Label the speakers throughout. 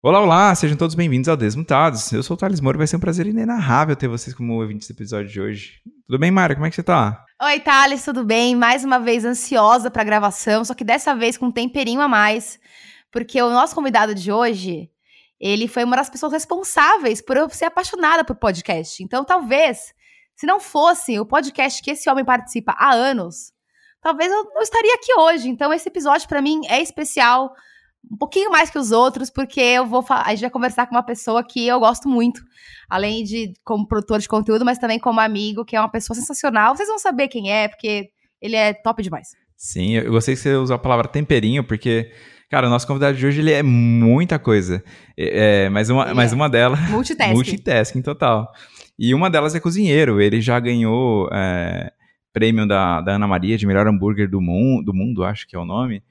Speaker 1: Olá, olá, sejam todos bem-vindos ao Desmutados. Eu sou o Thales Moro vai ser um prazer inenarrável ter vocês como ouvintes do episódio de hoje. Tudo bem, Mara? Como é que você tá?
Speaker 2: Oi, Thales, tudo bem? Mais uma vez ansiosa pra gravação, só que dessa vez com um temperinho a mais, porque o nosso convidado de hoje, ele foi uma das pessoas responsáveis por eu ser apaixonada por podcast. Então, talvez, se não fosse o podcast que esse homem participa há anos, talvez eu não estaria aqui hoje. Então, esse episódio para mim é especial um pouquinho mais que os outros, porque eu vou a gente vai conversar com uma pessoa que eu gosto muito, além de como produtor de conteúdo, mas também como amigo, que é uma pessoa sensacional. Vocês vão saber quem é, porque ele é top demais.
Speaker 1: Sim, eu gostei que você usou a palavra temperinho, porque, cara, o nosso convidado de hoje ele é muita coisa. É, mas, uma, mas é. uma delas.
Speaker 2: Multitasking.
Speaker 1: multitasking total. E uma delas é cozinheiro. Ele já ganhou é, prêmio da, da Ana Maria de melhor hambúrguer do mundo, do mundo, acho que é o nome.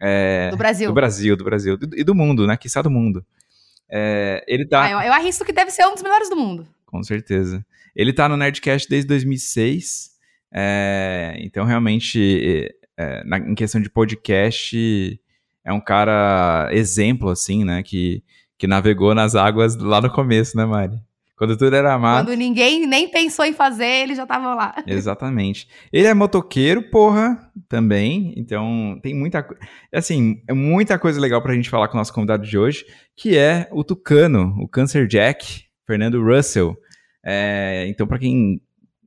Speaker 2: É, do Brasil.
Speaker 1: Do Brasil, do Brasil. E do mundo, né? Que está do mundo. É, ele tá.
Speaker 2: Ah, eu, eu, arrisco que deve ser um dos melhores do mundo.
Speaker 1: Com certeza. Ele tá no Nerdcast desde 2006. É, então, realmente, é, na, em questão de podcast, é um cara exemplo, assim, né? Que, que navegou nas águas lá no começo, né, Mari? Quando tudo era mato.
Speaker 2: Quando ninguém nem pensou em fazer, ele já tava lá.
Speaker 1: Exatamente. Ele é motoqueiro, porra, também. Então, tem muita coisa. Assim, é muita coisa legal pra gente falar com o nosso convidado de hoje, que é o Tucano, o Cancer Jack, Fernando Russell. É, então, para quem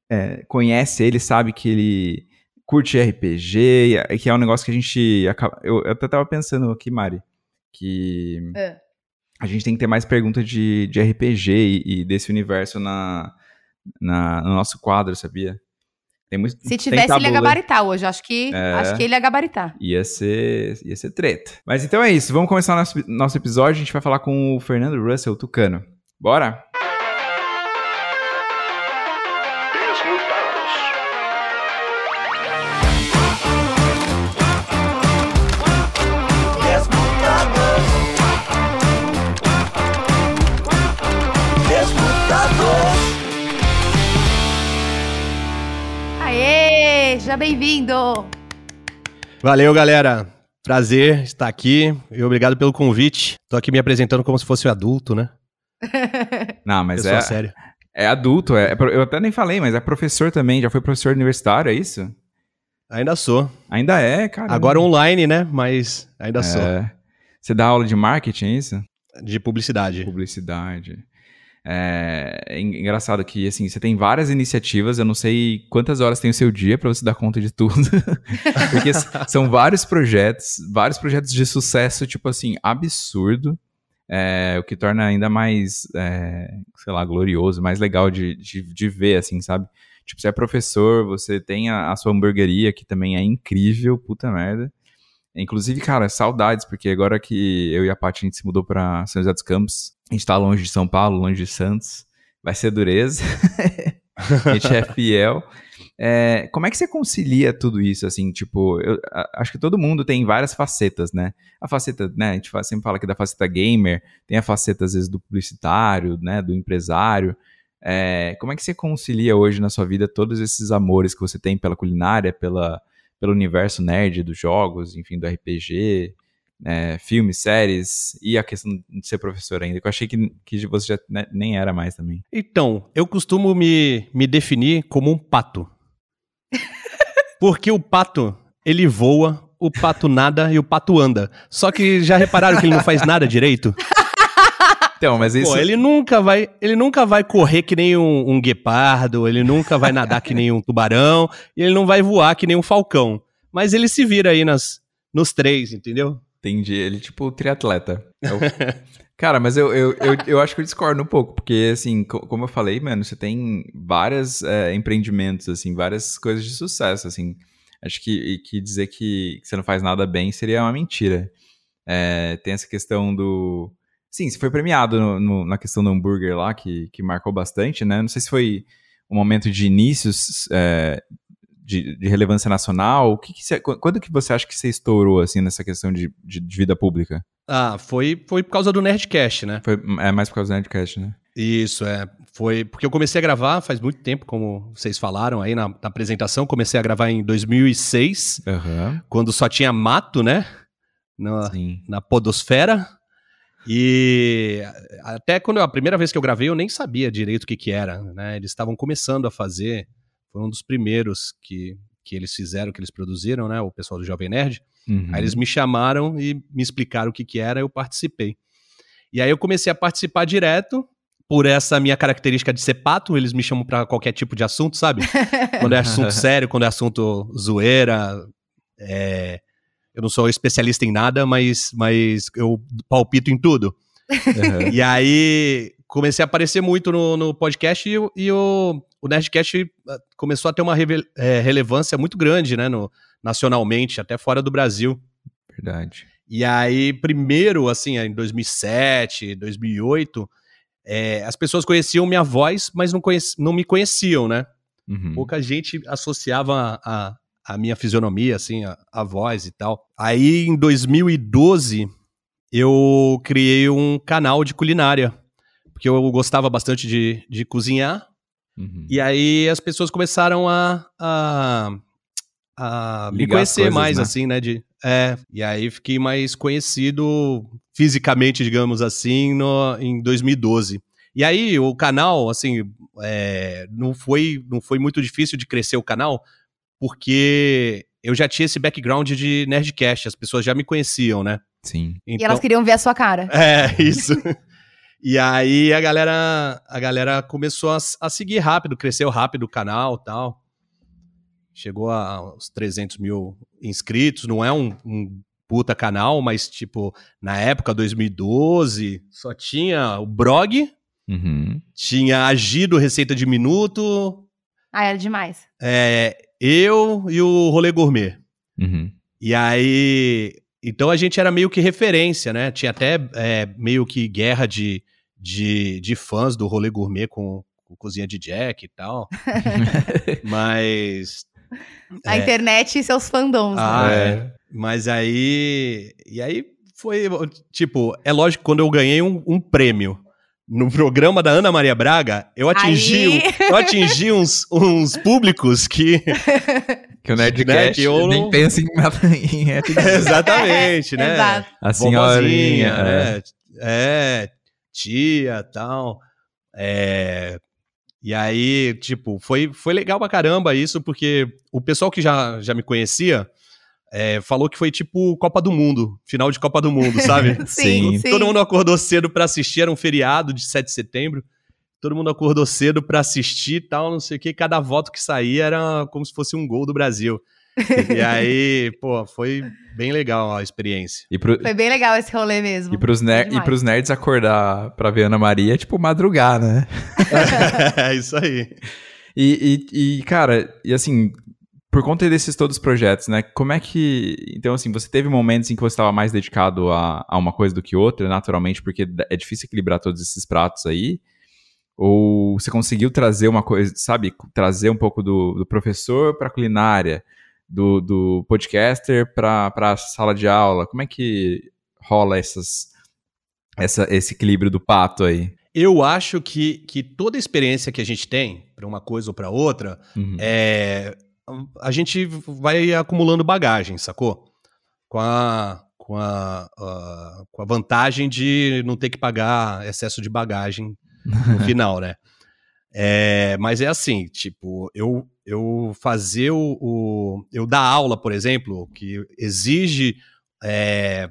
Speaker 1: é, conhece ele, sabe que ele curte RPG, que é um negócio que a gente. Eu, eu até tava pensando aqui, Mari, que. É a gente tem que ter mais perguntas de, de RPG e, e desse universo na, na, no nosso quadro, sabia?
Speaker 2: Tem muito, Se tivesse, ele ia gabaritar hoje. Acho que, é, acho que ele ia gabaritar.
Speaker 1: Ia ser, ia ser treta. Mas então é isso. Vamos começar nosso, nosso episódio. A gente vai falar com o Fernando Russell, Tucano. Bora?
Speaker 2: Seja bem-vindo!
Speaker 3: Valeu, galera! Prazer estar aqui e obrigado pelo convite. Tô aqui me apresentando como se fosse um adulto, né?
Speaker 1: Não, mas é. Sério. É adulto, é, é, eu até nem falei, mas é professor também, já foi professor universitário, é isso?
Speaker 3: Ainda sou.
Speaker 1: Ainda é, cara.
Speaker 3: Agora online, né? Mas ainda é. sou.
Speaker 1: Você dá aula de marketing, é isso?
Speaker 3: De publicidade.
Speaker 1: Publicidade. É, é, engraçado que, assim, você tem várias iniciativas, eu não sei quantas horas tem o seu dia para você dar conta de tudo. Porque são vários projetos, vários projetos de sucesso, tipo assim, absurdo. É, o que torna ainda mais, é, sei lá, glorioso, mais legal de, de, de, ver, assim, sabe? Tipo, você é professor, você tem a, a sua hamburgueria, que também é incrível, puta merda. Inclusive, cara, saudades, porque agora que eu e a Paty a gente se mudou para São José dos Campos, a gente tá longe de São Paulo, longe de Santos, vai ser dureza. a gente é fiel. É, como é que você concilia tudo isso, assim, tipo, eu acho que todo mundo tem várias facetas, né? A faceta, né, a gente sempre fala aqui da faceta gamer, tem a faceta, às vezes, do publicitário, né, do empresário. É, como é que você concilia hoje na sua vida todos esses amores que você tem pela culinária, pela, pelo universo nerd dos jogos, enfim, do RPG, é, filmes, séries e a questão de ser professor ainda, que eu achei que, que você já né, nem era mais também.
Speaker 3: Então, eu costumo me, me definir como um pato. Porque o pato, ele voa, o pato nada e o pato anda. Só que já repararam que ele não faz nada direito?
Speaker 1: Então, mas isso.
Speaker 3: Pô, ele nunca vai, ele nunca vai correr que nem um, um guepardo, ele nunca vai nadar que nem um tubarão, e ele não vai voar que nem um falcão. Mas ele se vira aí nas, nos três, entendeu?
Speaker 1: Entendi. Ele, tipo, triatleta. É o... Cara, mas eu, eu, eu, eu, acho que eu discordo um pouco, porque, assim, como eu falei, mano, você tem vários é, empreendimentos, assim, várias coisas de sucesso, assim. Acho que, que dizer que, que você não faz nada bem seria uma mentira. É, tem essa questão do Sim, você foi premiado no, no, na questão do hambúrguer lá, que, que marcou bastante, né? Não sei se foi um momento de inícios é, de, de, relevância nacional. O que, que você, quando que você acha que você estourou, assim, nessa questão de, de, de, vida pública?
Speaker 3: Ah, foi, foi por causa do Nerdcast, né?
Speaker 1: Foi, é mais por causa do Nerdcast, né?
Speaker 3: Isso, é. Foi porque eu comecei a gravar faz muito tempo, como vocês falaram aí na, na apresentação. Comecei a gravar em 2006, uhum. quando só tinha mato, né? Na, na podosfera. E até quando a primeira vez que eu gravei, eu nem sabia direito o que, que era, né? Eles estavam começando a fazer, foi um dos primeiros que, que eles fizeram, que eles produziram, né? O pessoal do Jovem Nerd.
Speaker 1: Uhum.
Speaker 3: Aí eles me chamaram e me explicaram o que, que era, eu participei. E aí eu comecei a participar direto, por essa minha característica de ser pato, eles me chamam para qualquer tipo de assunto, sabe? quando é assunto sério, quando é assunto zoeira. É... Eu não sou especialista em nada, mas, mas eu palpito em tudo.
Speaker 1: Uhum.
Speaker 3: E aí comecei a aparecer muito no, no podcast e, e o, o Nerdcast ah, começou a ter uma é, relevância muito grande, né? No, nacionalmente, até fora do Brasil.
Speaker 1: Verdade.
Speaker 3: E aí, primeiro, assim, em 2007, 2008, é, as pessoas conheciam minha voz, mas não, conhec- não me conheciam, né?
Speaker 1: Uhum.
Speaker 3: Pouca gente associava a, a minha fisionomia, assim, a, a voz e tal. Aí, em 2012, eu criei um canal de culinária, porque eu gostava bastante de, de cozinhar.
Speaker 1: Uhum.
Speaker 3: E aí as pessoas começaram a, a, a me conhecer
Speaker 1: coisas,
Speaker 3: mais,
Speaker 1: né?
Speaker 3: assim, né? De, é, e aí fiquei mais conhecido fisicamente, digamos assim, no, em 2012. E aí o canal, assim, é, não, foi, não foi muito difícil de crescer o canal, porque eu já tinha esse background de Nerdcast, as pessoas já me conheciam, né?
Speaker 1: Sim.
Speaker 2: E elas queriam ver a sua cara.
Speaker 3: É, isso. e aí a galera, a galera começou a, a seguir rápido, cresceu rápido o canal e tal. Chegou a- aos 300 mil inscritos, não é um, um puta canal, mas tipo, na época, 2012, só tinha o Brog,
Speaker 1: Uhum.
Speaker 3: tinha Agido Receita de Minuto,
Speaker 2: Ah, era demais.
Speaker 3: é, eu e o Rolê Gourmet.
Speaker 1: Uhum.
Speaker 3: E aí. Então a gente era meio que referência, né? Tinha até é, meio que guerra de, de, de fãs do rolê gourmet com, com Cozinha de Jack e tal. Mas.
Speaker 2: A internet e seus fandoms. né?
Speaker 3: Ah,
Speaker 1: É.
Speaker 3: é. Mas aí. E aí foi. Tipo, é lógico que quando eu ganhei um, um prêmio no programa da Ana Maria Braga, eu atingi,
Speaker 2: Aí.
Speaker 3: eu atingi uns, uns públicos que.
Speaker 1: Que o Nerdcast
Speaker 3: Né, que eu
Speaker 1: nem
Speaker 3: não-
Speaker 1: pensa em, em
Speaker 3: Exatamente, né?
Speaker 2: Exato.
Speaker 1: a senhorinha.
Speaker 3: Vovozinha, né? É, tia tal. É, e aí, tipo, foi, foi legal pra caramba isso, porque o pessoal que já, já me conhecia é, falou que foi tipo Copa do Mundo, final de Copa do Mundo, sabe?
Speaker 2: Sim, sim.
Speaker 3: Todo mundo acordou cedo pra assistir, era um feriado de 7 de setembro. Todo mundo acordou cedo pra assistir tal, não sei o que. Cada voto que saía era como se fosse um gol do Brasil. E aí, pô, foi bem legal a experiência.
Speaker 1: E, pro,
Speaker 2: Foi bem legal esse rolê mesmo.
Speaker 1: e, pros ner- e pros nerds acordar pra ver Ana Maria é tipo madrugar, né?
Speaker 3: é isso aí.
Speaker 1: E, e, e, cara, e assim, por conta desses todos os projetos, né? Como é que. Então, assim, você teve momentos em que você estava mais dedicado a, a uma coisa do que outra, naturalmente, porque é difícil equilibrar todos esses pratos aí. Ou você conseguiu trazer uma coisa, sabe? Trazer um pouco do, do professor para culinária, do, do podcaster para a sala de aula. Como é que rola essas, essa, esse equilíbrio do pato aí?
Speaker 3: Eu acho que, que toda experiência que a gente tem, para uma coisa ou para outra,
Speaker 1: Uhum.
Speaker 3: é, a gente vai acumulando bagagem, sacou? Com a, com, a, a- com a vantagem de não ter que pagar excesso de bagagem no final, né? É, mas é assim, tipo, eu, eu fazer o, o- Eu dar aula, por exemplo, que exige é,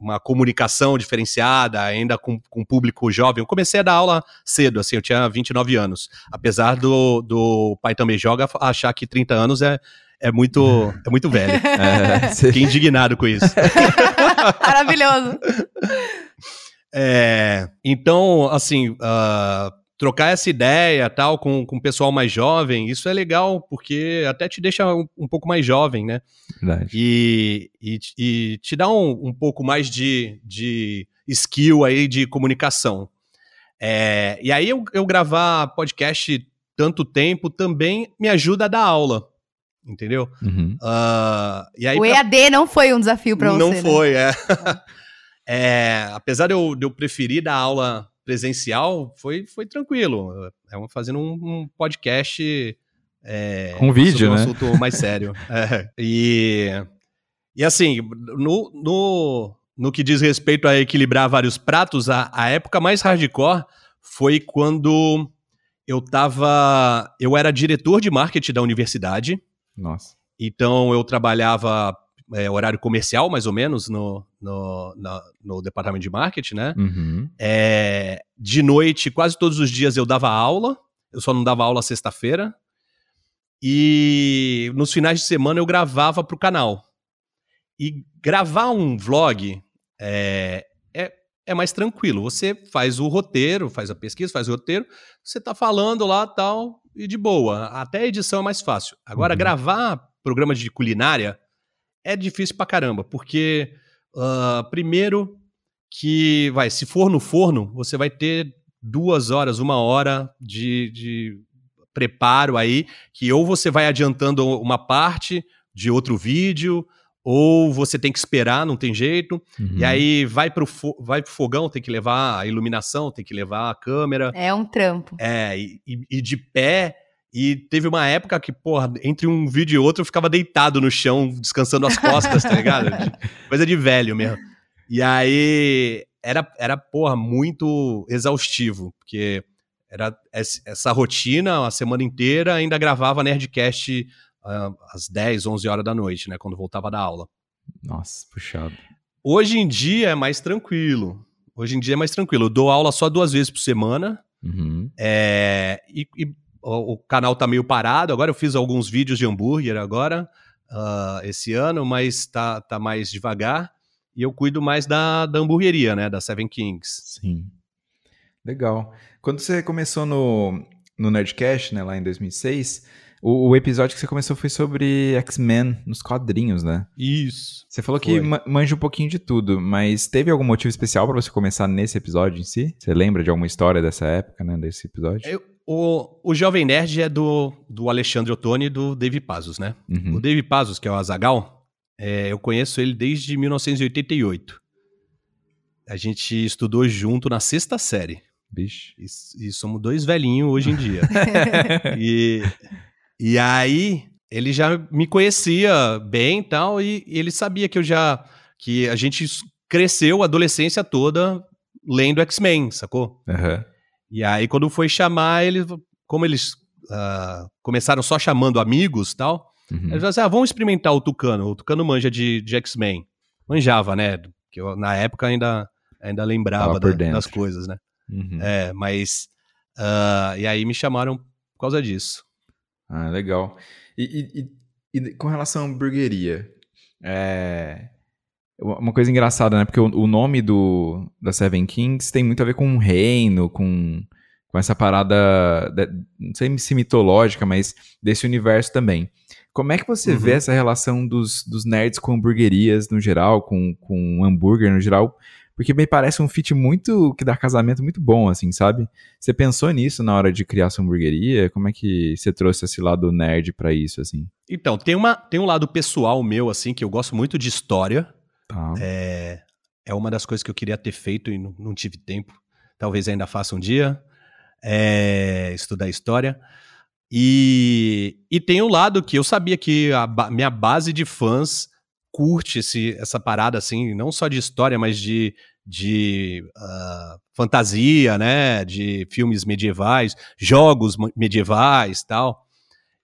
Speaker 3: uma comunicação diferenciada, ainda com, com público jovem. Eu comecei a dar aula cedo, assim, eu tinha 29 anos. Apesar do, do pai também joga achar que 30 anos é, é, muito, é muito velho.
Speaker 1: É,
Speaker 3: Fiquei indignado com isso.
Speaker 2: Maravilhoso.
Speaker 3: É, então, assim, ah, trocar essa ideia tal com, com o pessoal mais jovem, isso é legal, porque até te deixa um, um pouco mais jovem, né?
Speaker 1: Verdade.
Speaker 3: E, e, e te dá um, um pouco mais de, de skill aí de comunicação. É, e aí eu, eu gravar podcast tanto tempo também me ajuda a dar aula, entendeu?
Speaker 1: Uhum.
Speaker 3: Ah, e aí
Speaker 2: o
Speaker 3: pra-
Speaker 2: EAD não foi um desafio pra você.
Speaker 3: não
Speaker 2: né?
Speaker 3: foi, é. É, Apesar de eu, de eu preferir dar aula presencial, foi, foi tranquilo. É um- fazendo um, um podcast. é,
Speaker 1: Com vídeo,
Speaker 3: sobre um
Speaker 1: né?
Speaker 3: assunto mais sério. É, e, e assim, no, no, no que diz respeito a equilibrar vários pratos, a, a época mais hardcore foi quando eu tava. Eu era diretor de marketing da universidade.
Speaker 1: Nossa.
Speaker 3: Então eu trabalhava é, horário comercial, mais ou menos, no, no, na, no departamento de marketing, né?
Speaker 1: Uhum.
Speaker 3: É, de noite, quase todos os dias eu dava aula. Eu só não dava aula sexta-feira. E nos finais de semana eu gravava para o canal. E gravar um vlog é, é, é, mais tranquilo. Você faz o roteiro, faz a pesquisa, faz o roteiro, você tá falando lá tal, e de boa. Até a edição é mais fácil. Agora, uhum. gravar programa de culinária é difícil pra caramba, porque, uh, primeiro, que vai, se for no forno, você vai ter duas horas, uma hora de, de preparo aí, que ou você vai adiantando uma parte de outro vídeo, ou você tem que esperar, não tem jeito. Uhum. E aí vai pro, vai pro fogão, tem que levar a iluminação, tem que levar a câmera.
Speaker 2: É um trampo.
Speaker 3: É, e, e de pé. E teve uma época que, porra, entre um vídeo e outro eu ficava deitado no chão, descansando as costas, tá ligado? Coisa de velho mesmo. E aí era, era, porra, muito exaustivo, porque era essa rotina a semana inteira, ainda gravava Nerdcast uh, às 10, 11 horas da noite, né, quando voltava da aula.
Speaker 1: Nossa, puxado.
Speaker 3: Hoje em dia é mais tranquilo. Hoje em dia é mais tranquilo. Eu dou aula só duas vezes por semana.
Speaker 1: Uhum.
Speaker 3: É, e, e o, o, canal tá meio parado. Agora eu fiz alguns vídeos de hambúrguer agora, uh, esse ano, mas tá, tá mais devagar. E eu cuido mais da, da hamburgueria, né? Da Seven Kings.
Speaker 1: Sim. Legal. Quando você começou no, no Nerdcast, né, lá em 2006, o, o episódio que você começou foi sobre X-Men nos quadrinhos, né?
Speaker 3: Isso.
Speaker 1: Você falou foi. que manja um pouquinho de tudo, mas teve algum motivo especial para você começar nesse episódio em si? Você lembra de alguma história dessa época, né, desse episódio?
Speaker 3: Eu, o, o Jovem Nerd é do, do Alexandre Ottoni e do Dave Pazos, né? Uhum. O Dave Pazos, que é o Azagal, é, eu conheço ele desde 1988. A gente estudou junto na sexta série.
Speaker 1: Bicho.
Speaker 3: E, e somos dois velhinhos hoje em dia. e, e aí ele já me conhecia bem e tal, e, ele sabia que eu já. que a gente cresceu a adolescência toda lendo X-Men, sacou?
Speaker 1: Uhum.
Speaker 3: E aí, quando foi chamar, ele, como eles uh, começaram só chamando amigos e tal, uhum. eles falaram assim: ah, vamos experimentar o Tucano. O Tucano manja de, de X-Men. Manjava, né? Que eu, na época ainda, ainda lembrava da, das coisas, né? Uhum. É, mas. Uh, e aí me chamaram por causa disso.
Speaker 1: Ah, legal. E, e, e com relação à hamburgueria, é... uma coisa engraçada, né? Porque o, o, nome do, da Seven Kings tem muito a ver com um reino, com, com essa parada, de, não sei se mitológica, mas desse universo também. Como é que você uhum. vê essa relação dos, dos nerds com hamburguerias no geral, com, com hambúrguer no geral? Porque me parece um fit muito que dá casamento muito bom, assim, sabe? Você pensou nisso na hora de criar sua hamburgueria? Como é que você trouxe esse lado nerd para isso, assim?
Speaker 3: Então, tem, uma, tem um lado pessoal meu, assim, que eu gosto muito de história.
Speaker 1: Tá.
Speaker 3: É, é uma das coisas que eu queria ter feito e não, não tive tempo. Talvez ainda faça um dia. É, estudar história. E, e tem um lado que eu sabia que a minha base de fãs curte esse, essa parada, assim, não só de história, mas de, de uh, fantasia, né? De filmes medievais, jogos medievais tal.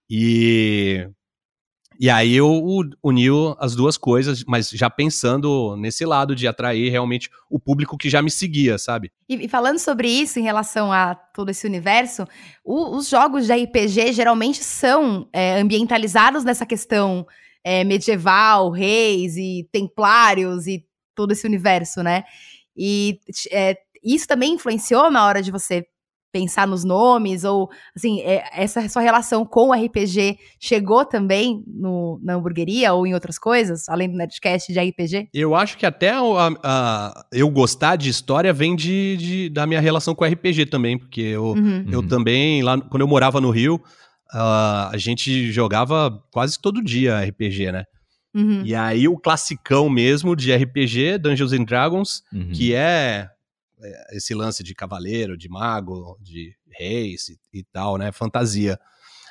Speaker 3: E, e aí eu uni as duas coisas, mas já pensando nesse lado de atrair realmente o público que já me seguia, sabe?
Speaker 2: E, e falando sobre isso em relação a todo esse universo, o, os jogos de RPG geralmente são é, ambientalizados nessa questão é, medieval, reis e templários e todo esse universo, né? E é, isso também influenciou na hora de você pensar nos nomes, ou assim, é, essa sua relação com o RPG chegou também no, na hamburgueria ou em outras coisas, além do Nerdcast de RPG?
Speaker 3: Eu acho que até a, a, eu gostar de história vem de, de, da minha relação com o RPG também, porque eu, uhum. eu uhum. também, lá quando eu morava no Rio, uh, a gente jogava quase todo dia RPG, né? Uhum. E aí o classicão mesmo de RPG, Dungeons and Dragons, uhum. que é, é esse lance de cavaleiro, de mago, de reis e, e tal, né? Fantasia.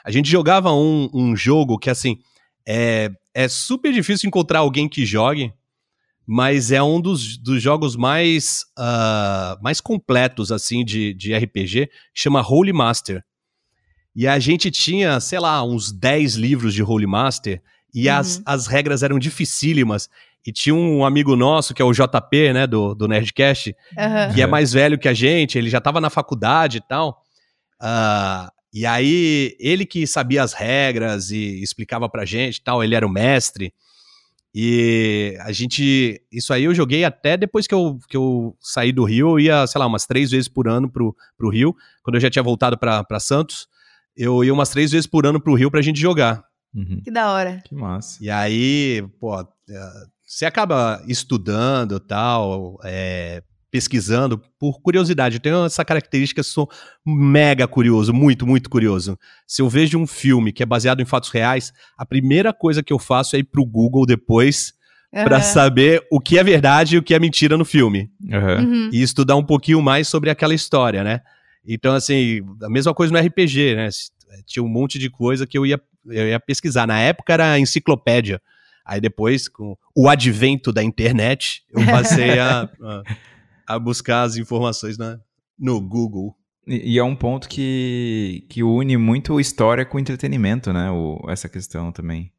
Speaker 3: A gente jogava um, um jogo que, assim, é, é super difícil encontrar alguém que jogue, mas é um dos, dos jogos mais, uh, mais completos, assim, de, de RPG, chama Holy Master. E a gente tinha, sei lá, uns 10 livros de Holy Master, e uhum. as, as regras eram dificílimas. E tinha um amigo nosso, que é o JP, né, do, do Nerdcast, uhum. que é mais velho que a gente, ele já estava na faculdade e tal. Uh, e aí, ele que sabia as regras e explicava pra gente e tal, ele era o mestre. E a gente. Isso aí eu joguei até depois que eu, que eu saí do Rio. Eu ia, sei lá, umas três vezes por ano pro, pro Rio. Quando eu já tinha voltado para Santos, eu ia umas três vezes por ano pro Rio pra gente jogar.
Speaker 2: Uhum. Que da hora.
Speaker 1: Que massa.
Speaker 3: E aí, pô, é, você acaba estudando tal, é, pesquisando por curiosidade. Eu tenho essa característica, sou mega curioso, muito, muito curioso. Se eu vejo um filme que é baseado em fatos reais, a primeira coisa que eu faço é ir pro Google depois uhum. para saber o que é verdade e o que é mentira no filme. Uhum. E estudar um pouquinho mais sobre aquela história, né? Então, assim, a mesma coisa no RPG, né? Tinha um monte de coisa que eu ia, eu ia pesquisar. Na época era enciclopédia. Aí depois, com o advento da internet, eu passei a, a, a buscar as informações na, no Google.
Speaker 1: E, e, é um ponto que, que une muito história com entretenimento, né? O, essa questão também.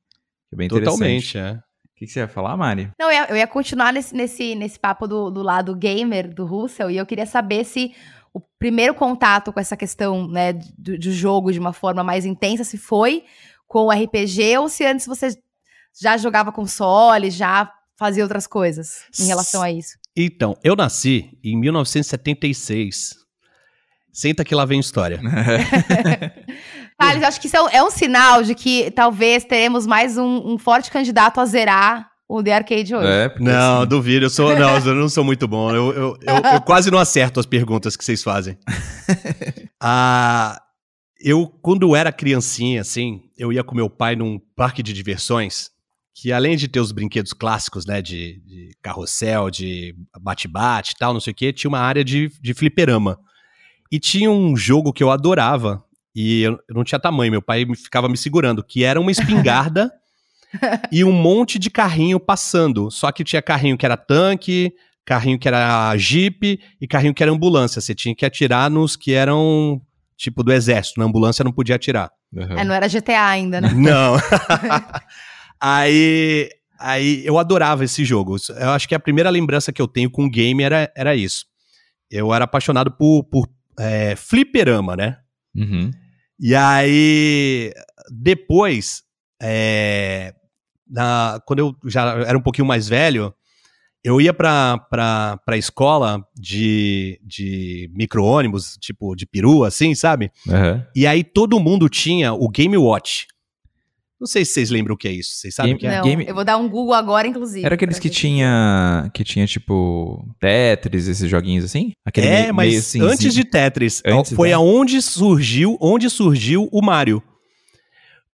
Speaker 1: É bem
Speaker 3: Totalmente, é.
Speaker 1: O que, que, você ia falar, Mari?
Speaker 2: Não, eu ia, eu ia continuar nesse, nesse, nesse papo do, do lado gamer do Russell, e eu queria saber se o primeiro contato com essa questão né, do, do jogo de uma forma mais intensa se foi com o RPG ou se antes você já jogava console, já fazia outras coisas em relação a isso?
Speaker 3: Então, eu nasci em 1976. Senta que lá vem história.
Speaker 2: Thales, acho que isso é um, é um, sinal de que talvez teremos mais um, um forte candidato a zerar o The Arcade hoje. É,
Speaker 3: não, assim... duvido. Eu sou, não, eu não sou muito bom. Eu, eu, eu, eu quase não acerto as perguntas que vocês fazem. ah, eu, quando era criancinha, assim, eu ia com meu pai num parque de diversões que além de ter os brinquedos clássicos, né, de, de carrossel, de bate-bate e tal, não sei o que, tinha uma área de, de fliperama. E tinha um jogo que eu adorava, e eu, eu não tinha tamanho, meu pai ficava me segurando, que era uma espingarda e um monte de carrinho passando. Só que tinha carrinho que era tanque, carrinho que era jeep e carrinho que era ambulância. Você tinha que atirar nos que eram tipo do exército, na ambulância não podia atirar.
Speaker 2: Uhum. É, não era GTA ainda, né?
Speaker 3: Não. Aí, aí eu adorava esse jogo. Eu acho que a primeira lembrança que eu tenho com o game era, era isso. Eu era apaixonado por, por é, fliperama, né? Uhum. E aí, depois, é, na, quando eu já era um pouquinho mais velho, eu ia pra, pra, pra escola de, de micro-ônibus, tipo de perua, assim, sabe? Uhum. E aí todo mundo tinha o Game Watch. Não sei se vocês lembram o que é isso. Vocês sabem o que é?
Speaker 2: Não, Game... eu vou dar um Google agora, inclusive.
Speaker 1: Era aqueles que tinha, que tinha, tipo, Tetris, esses joguinhos assim?
Speaker 3: Aquele é, meio, mas meio assim, antes assim. de Tetris, antes foi da... aonde surgiu, onde surgiu o Mario.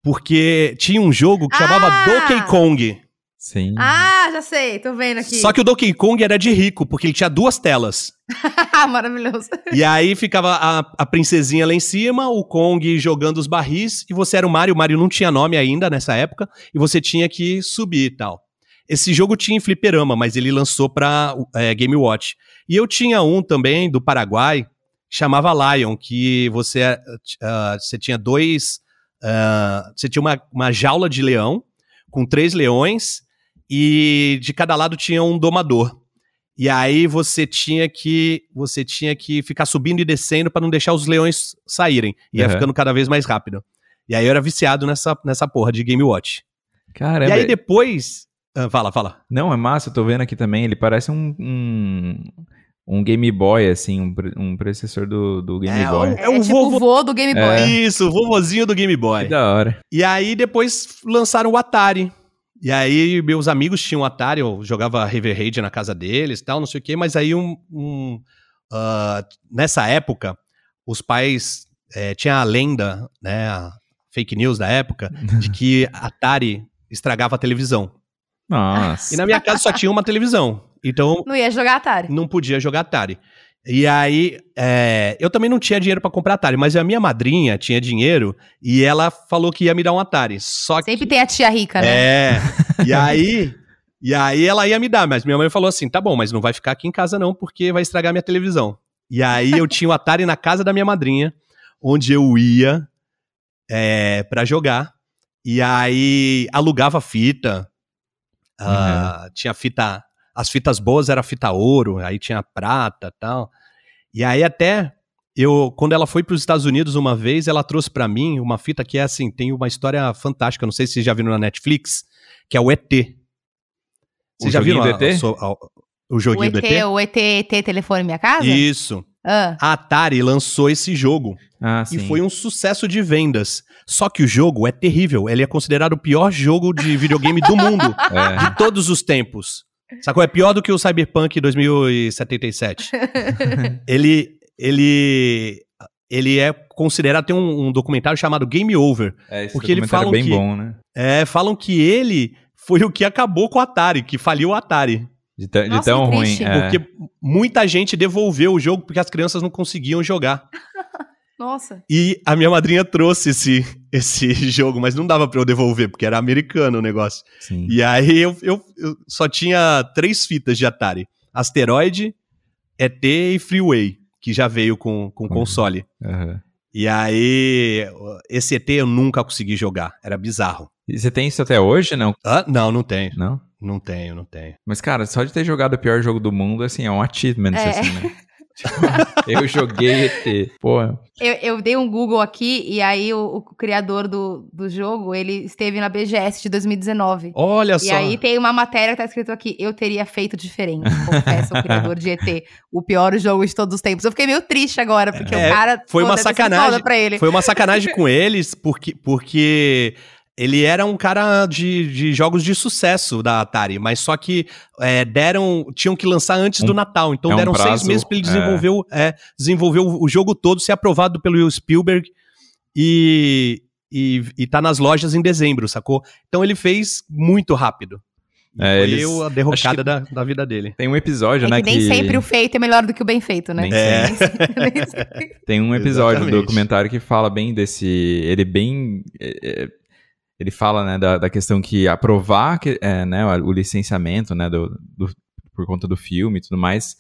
Speaker 3: Porque tinha um jogo que ah! chamava Donkey Kong.
Speaker 1: Sim.
Speaker 2: Ah, já sei, tô vendo aqui.
Speaker 3: Só que o Donkey Kong era de rico, porque ele tinha duas telas.
Speaker 2: Maravilhoso.
Speaker 3: E aí ficava a, a princesinha lá em cima, o Kong jogando os barris, e você era o Mario. O Mario não tinha nome ainda nessa época, e você tinha que subir e tal. Esse jogo tinha em fliperama, mas ele lançou pra é, Game Watch. E eu tinha um também, do Paraguai, chamava Lion, que você, uh, você tinha dois... Uh, você tinha uma, uma jaula de leão, com três leões, e de cada lado tinha um domador. E aí você tinha que você tinha que ficar subindo e descendo para não deixar os leões saírem. Ia uhum. ficando cada vez mais rápido. E aí eu era viciado nessa, nessa porra de Game Watch.
Speaker 1: Caramba.
Speaker 3: E aí depois. Ah, fala, fala.
Speaker 1: Não, é massa, eu tô vendo aqui também. Ele parece um, um, um Game Boy, assim, um, um predecessor do, do Game é, Boy.
Speaker 2: É, o é tipo vovô... vô do Game Boy.
Speaker 3: É. Isso, o vovozinho do Game Boy.
Speaker 1: Que da hora.
Speaker 3: E aí depois lançaram o Atari. E aí, meus amigos tinham Atari, eu jogava River Raid na casa deles tal, não sei o quê, mas aí, um, um uh, nessa época, os pais. É, tinha a lenda, né, a fake news da época, de que Atari estragava a televisão.
Speaker 1: Nossa.
Speaker 3: E na minha casa só tinha uma televisão. Então.
Speaker 2: Não ia jogar Atari.
Speaker 3: Não podia jogar Atari. E aí, é, eu também não tinha dinheiro para comprar Atari, mas a minha madrinha tinha dinheiro e ela falou que ia me dar um Atari. Só
Speaker 2: Sempre
Speaker 3: que...
Speaker 2: tem a tia rica, né?
Speaker 3: É. e aí, E aí ela ia me dar, mas minha mãe falou assim: tá bom, mas não vai ficar aqui em casa não, porque vai estragar minha televisão. E aí eu tinha o Atari na casa da minha madrinha, onde eu ia é, para jogar. E aí alugava fita. Uh, Tinha fita. As fitas boas era fita ouro, aí tinha prata tal. E aí até eu, quando ela foi para os Estados Unidos uma vez, ela trouxe para mim uma fita que é assim, tem uma história fantástica, não sei se vocês já viram na Netflix, que é o ET. Vocês já viram
Speaker 1: do ET?
Speaker 3: A, a, o joguinho
Speaker 2: o ET,
Speaker 3: do ET?
Speaker 2: O ET, ET Telefone Minha Casa?
Speaker 3: Isso.
Speaker 2: Ah.
Speaker 3: A Atari lançou esse jogo
Speaker 1: Ah,
Speaker 3: e
Speaker 1: sim.
Speaker 3: foi um sucesso de vendas. Só que o jogo é terrível. Ele é considerado o pior jogo de videogame do mundo,
Speaker 1: É.
Speaker 3: de todos os tempos. Sacou? É pior do que o Cyberpunk 2077. ele, ele, ele é considerado. Tem um, um documentário chamado Game Over.
Speaker 1: É, esse
Speaker 3: Porque ele
Speaker 1: documentário
Speaker 3: falam
Speaker 1: é bem
Speaker 3: que-
Speaker 1: bom, né?
Speaker 3: É, falam que ele foi o que acabou com o Atari, que faliu o Atari.
Speaker 1: De, tão- de
Speaker 2: Nossa,
Speaker 1: tão
Speaker 2: que
Speaker 1: ruim. é.
Speaker 3: Porque muita gente devolveu o jogo porque as crianças não conseguiam jogar.
Speaker 2: Nossa.
Speaker 3: E a minha madrinha trouxe esse, esse jogo, mas não dava pra eu devolver, porque era americano o negócio.
Speaker 1: Sim.
Speaker 3: E aí eu, eu, eu só tinha três fitas de Atari: Asteroid, ET e Freeway, que já veio com, com
Speaker 1: Uhum.
Speaker 3: console.
Speaker 1: Aham.
Speaker 3: E aí, esse ET eu nunca consegui jogar, era bizarro.
Speaker 1: E você tem isso até hoje, não?
Speaker 3: Ah, não, não tenho.
Speaker 1: Não?
Speaker 3: Não tenho, não tenho.
Speaker 1: Mas, cara, só de ter jogado o pior jogo do mundo, assim, é um achievement,
Speaker 2: É.
Speaker 1: assim, né? eu joguei ET. Porra.
Speaker 2: Eu, eu dei um Google aqui e aí o, o criador do, do jogo, ele esteve na BGS de 2019.
Speaker 3: Olha
Speaker 2: E
Speaker 3: só.
Speaker 2: aí tem uma matéria que tá escrito aqui, eu teria feito diferente, confessa o criador de ET, o pior jogo de todos os tempos. Eu fiquei meio triste agora, porque
Speaker 3: É,
Speaker 2: o cara...
Speaker 3: foi uma sacanagem.
Speaker 2: foda Pra ele.
Speaker 3: Foi uma sacanagem com eles, porque, porque ele era um cara de, de jogos de sucesso da Atari, mas só que é, deram. tinham que lançar antes do
Speaker 1: Um-
Speaker 3: Natal. Então
Speaker 1: é um
Speaker 3: deram seis
Speaker 1: prazo,
Speaker 3: meses pra ele
Speaker 1: é.
Speaker 3: desenvolver, o- é, desenvolver o, o jogo todo, ser aprovado pelo Spielberg e, e, e tá nas lojas em dezembro, sacou? Então ele fez muito rápido.
Speaker 1: É,
Speaker 3: foi
Speaker 1: eles-
Speaker 3: a derrocada
Speaker 1: que-
Speaker 3: da, da vida dele.
Speaker 1: Tem um episódio,
Speaker 2: É
Speaker 1: né?
Speaker 2: que nem sempre o feito é melhor do que o bem feito, né?
Speaker 1: Nem
Speaker 3: É.
Speaker 2: Sempre.
Speaker 1: Tem um episódio do
Speaker 3: Exatamente.
Speaker 1: documentário que fala bem desse. Ele bem. é, é, ele fala, né, da, da questão que aprovar que, é, né, o licenciamento, né, do, do- por conta do filme e tudo mais,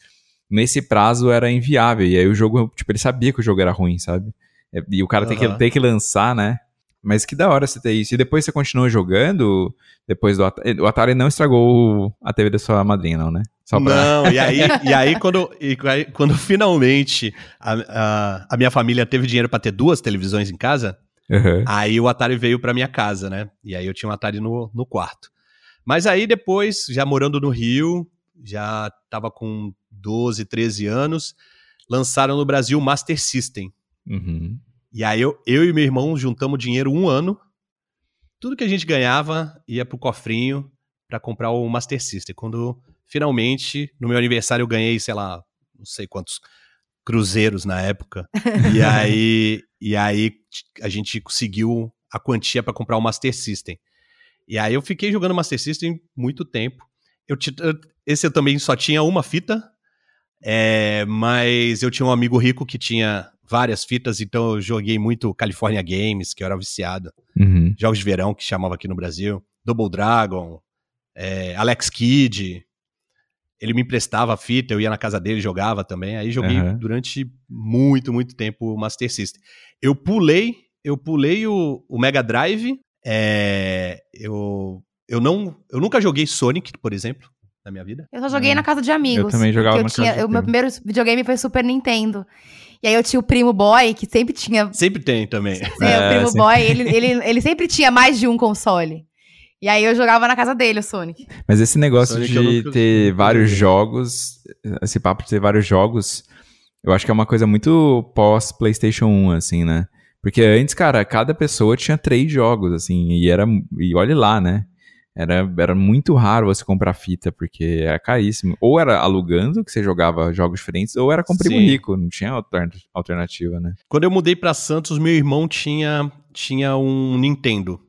Speaker 1: nesse prazo era inviável. E aí o jogo, tipo, ele sabia que o jogo era ruim, sabe? É, E o cara tem, que, tem que lançar, né? Mas que da hora você ter isso. E depois você continua jogando, depois do Atari. O Atari não estragou a TV da sua madrinha, não, né? Só pra...
Speaker 3: Não, e aí, e aí, quando, e aí quando finalmente a, a, a minha família teve dinheiro pra ter duas televisões em casa,
Speaker 1: Aham.
Speaker 3: aí o Atari veio pra minha casa, né? E aí eu tinha um Atari no, no quarto. Mas aí depois, já morando no Rio, já tava com 12, 13 anos, lançaram no Brasil o Master System.
Speaker 1: Uhum.
Speaker 3: E aí eu, eu e meu irmão juntamos dinheiro um ano. Tudo que a gente ganhava ia pro cofrinho pra comprar o Master System. Quando finalmente, no meu aniversário, eu ganhei, sei lá, não sei quantos cruzeiros na época. e aí, e aí a gente conseguiu a quantia pra comprar o Master System. E aí eu fiquei jogando Master System muito tempo. Eu- esse eu também só tinha uma fita, é, mas eu tinha um amigo rico que tinha várias fitas, então eu joguei muito California Games, que eu era viciado.
Speaker 1: Uhum.
Speaker 3: Jogos de verão, que chamava aqui no Brasil. Double Dragon, é, Alex Kidd. Ele me emprestava a fita, eu ia na casa dele, jogava também. Aí joguei
Speaker 1: Aham.
Speaker 3: durante muito, muito tempo o Master System. Eu pulei, eu pulei o, o Mega Drive. é, eu, eu, não, eu nunca joguei Sonic, por exemplo, na minha vida.
Speaker 2: Eu só joguei
Speaker 1: É.
Speaker 2: na casa de amigos.
Speaker 1: Eu também jogava
Speaker 2: eu
Speaker 1: na
Speaker 2: tinha,
Speaker 1: casa de
Speaker 2: O meu primeiro videogame foi Super Nintendo. E aí eu tinha o primo boy, que sempre tinha.
Speaker 3: Sempre tem também.
Speaker 2: né,
Speaker 1: É,
Speaker 2: o primo
Speaker 1: sempre.
Speaker 2: boy, ele, ele, ele sempre tinha mais de um console. E aí eu jogava na casa dele, o Sonic.
Speaker 1: Mas esse negócio
Speaker 3: Sonic
Speaker 1: de ter
Speaker 3: nunca
Speaker 1: vários jogos, esse papo de ter vários jogos, eu acho que é uma coisa muito pós PlayStation 1, assim, né? Porque antes, cara, cada pessoa tinha três jogos, assim, e era. E olhe lá, né? Era, era muito raro você comprar fita, porque era caríssimo. Ou era alugando, que você jogava jogos diferentes, ou era com primo
Speaker 3: Sim.
Speaker 1: rico, não tinha alter- alternativa, né?
Speaker 3: Quando eu mudei pra Santos, meu irmão tinha, tinha um Nintendo.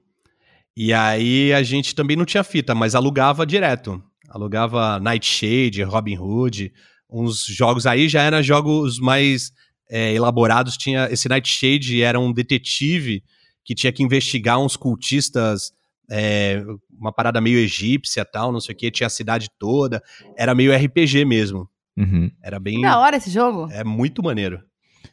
Speaker 3: E aí a gente também não tinha fita, mas alugava direto. Alugava Nightshade, Robin Hood, uns jogos aí já eram jogos mais é, elaborados. Tinha esse Nightshade era um detetive que tinha que investigar uns cultistas é, uma parada meio egípcia tal, não sei o que, tinha a cidade toda, era meio RPG mesmo.
Speaker 1: Uhum.
Speaker 3: Era bem.
Speaker 2: Que da hora esse jogo.
Speaker 3: É muito maneiro.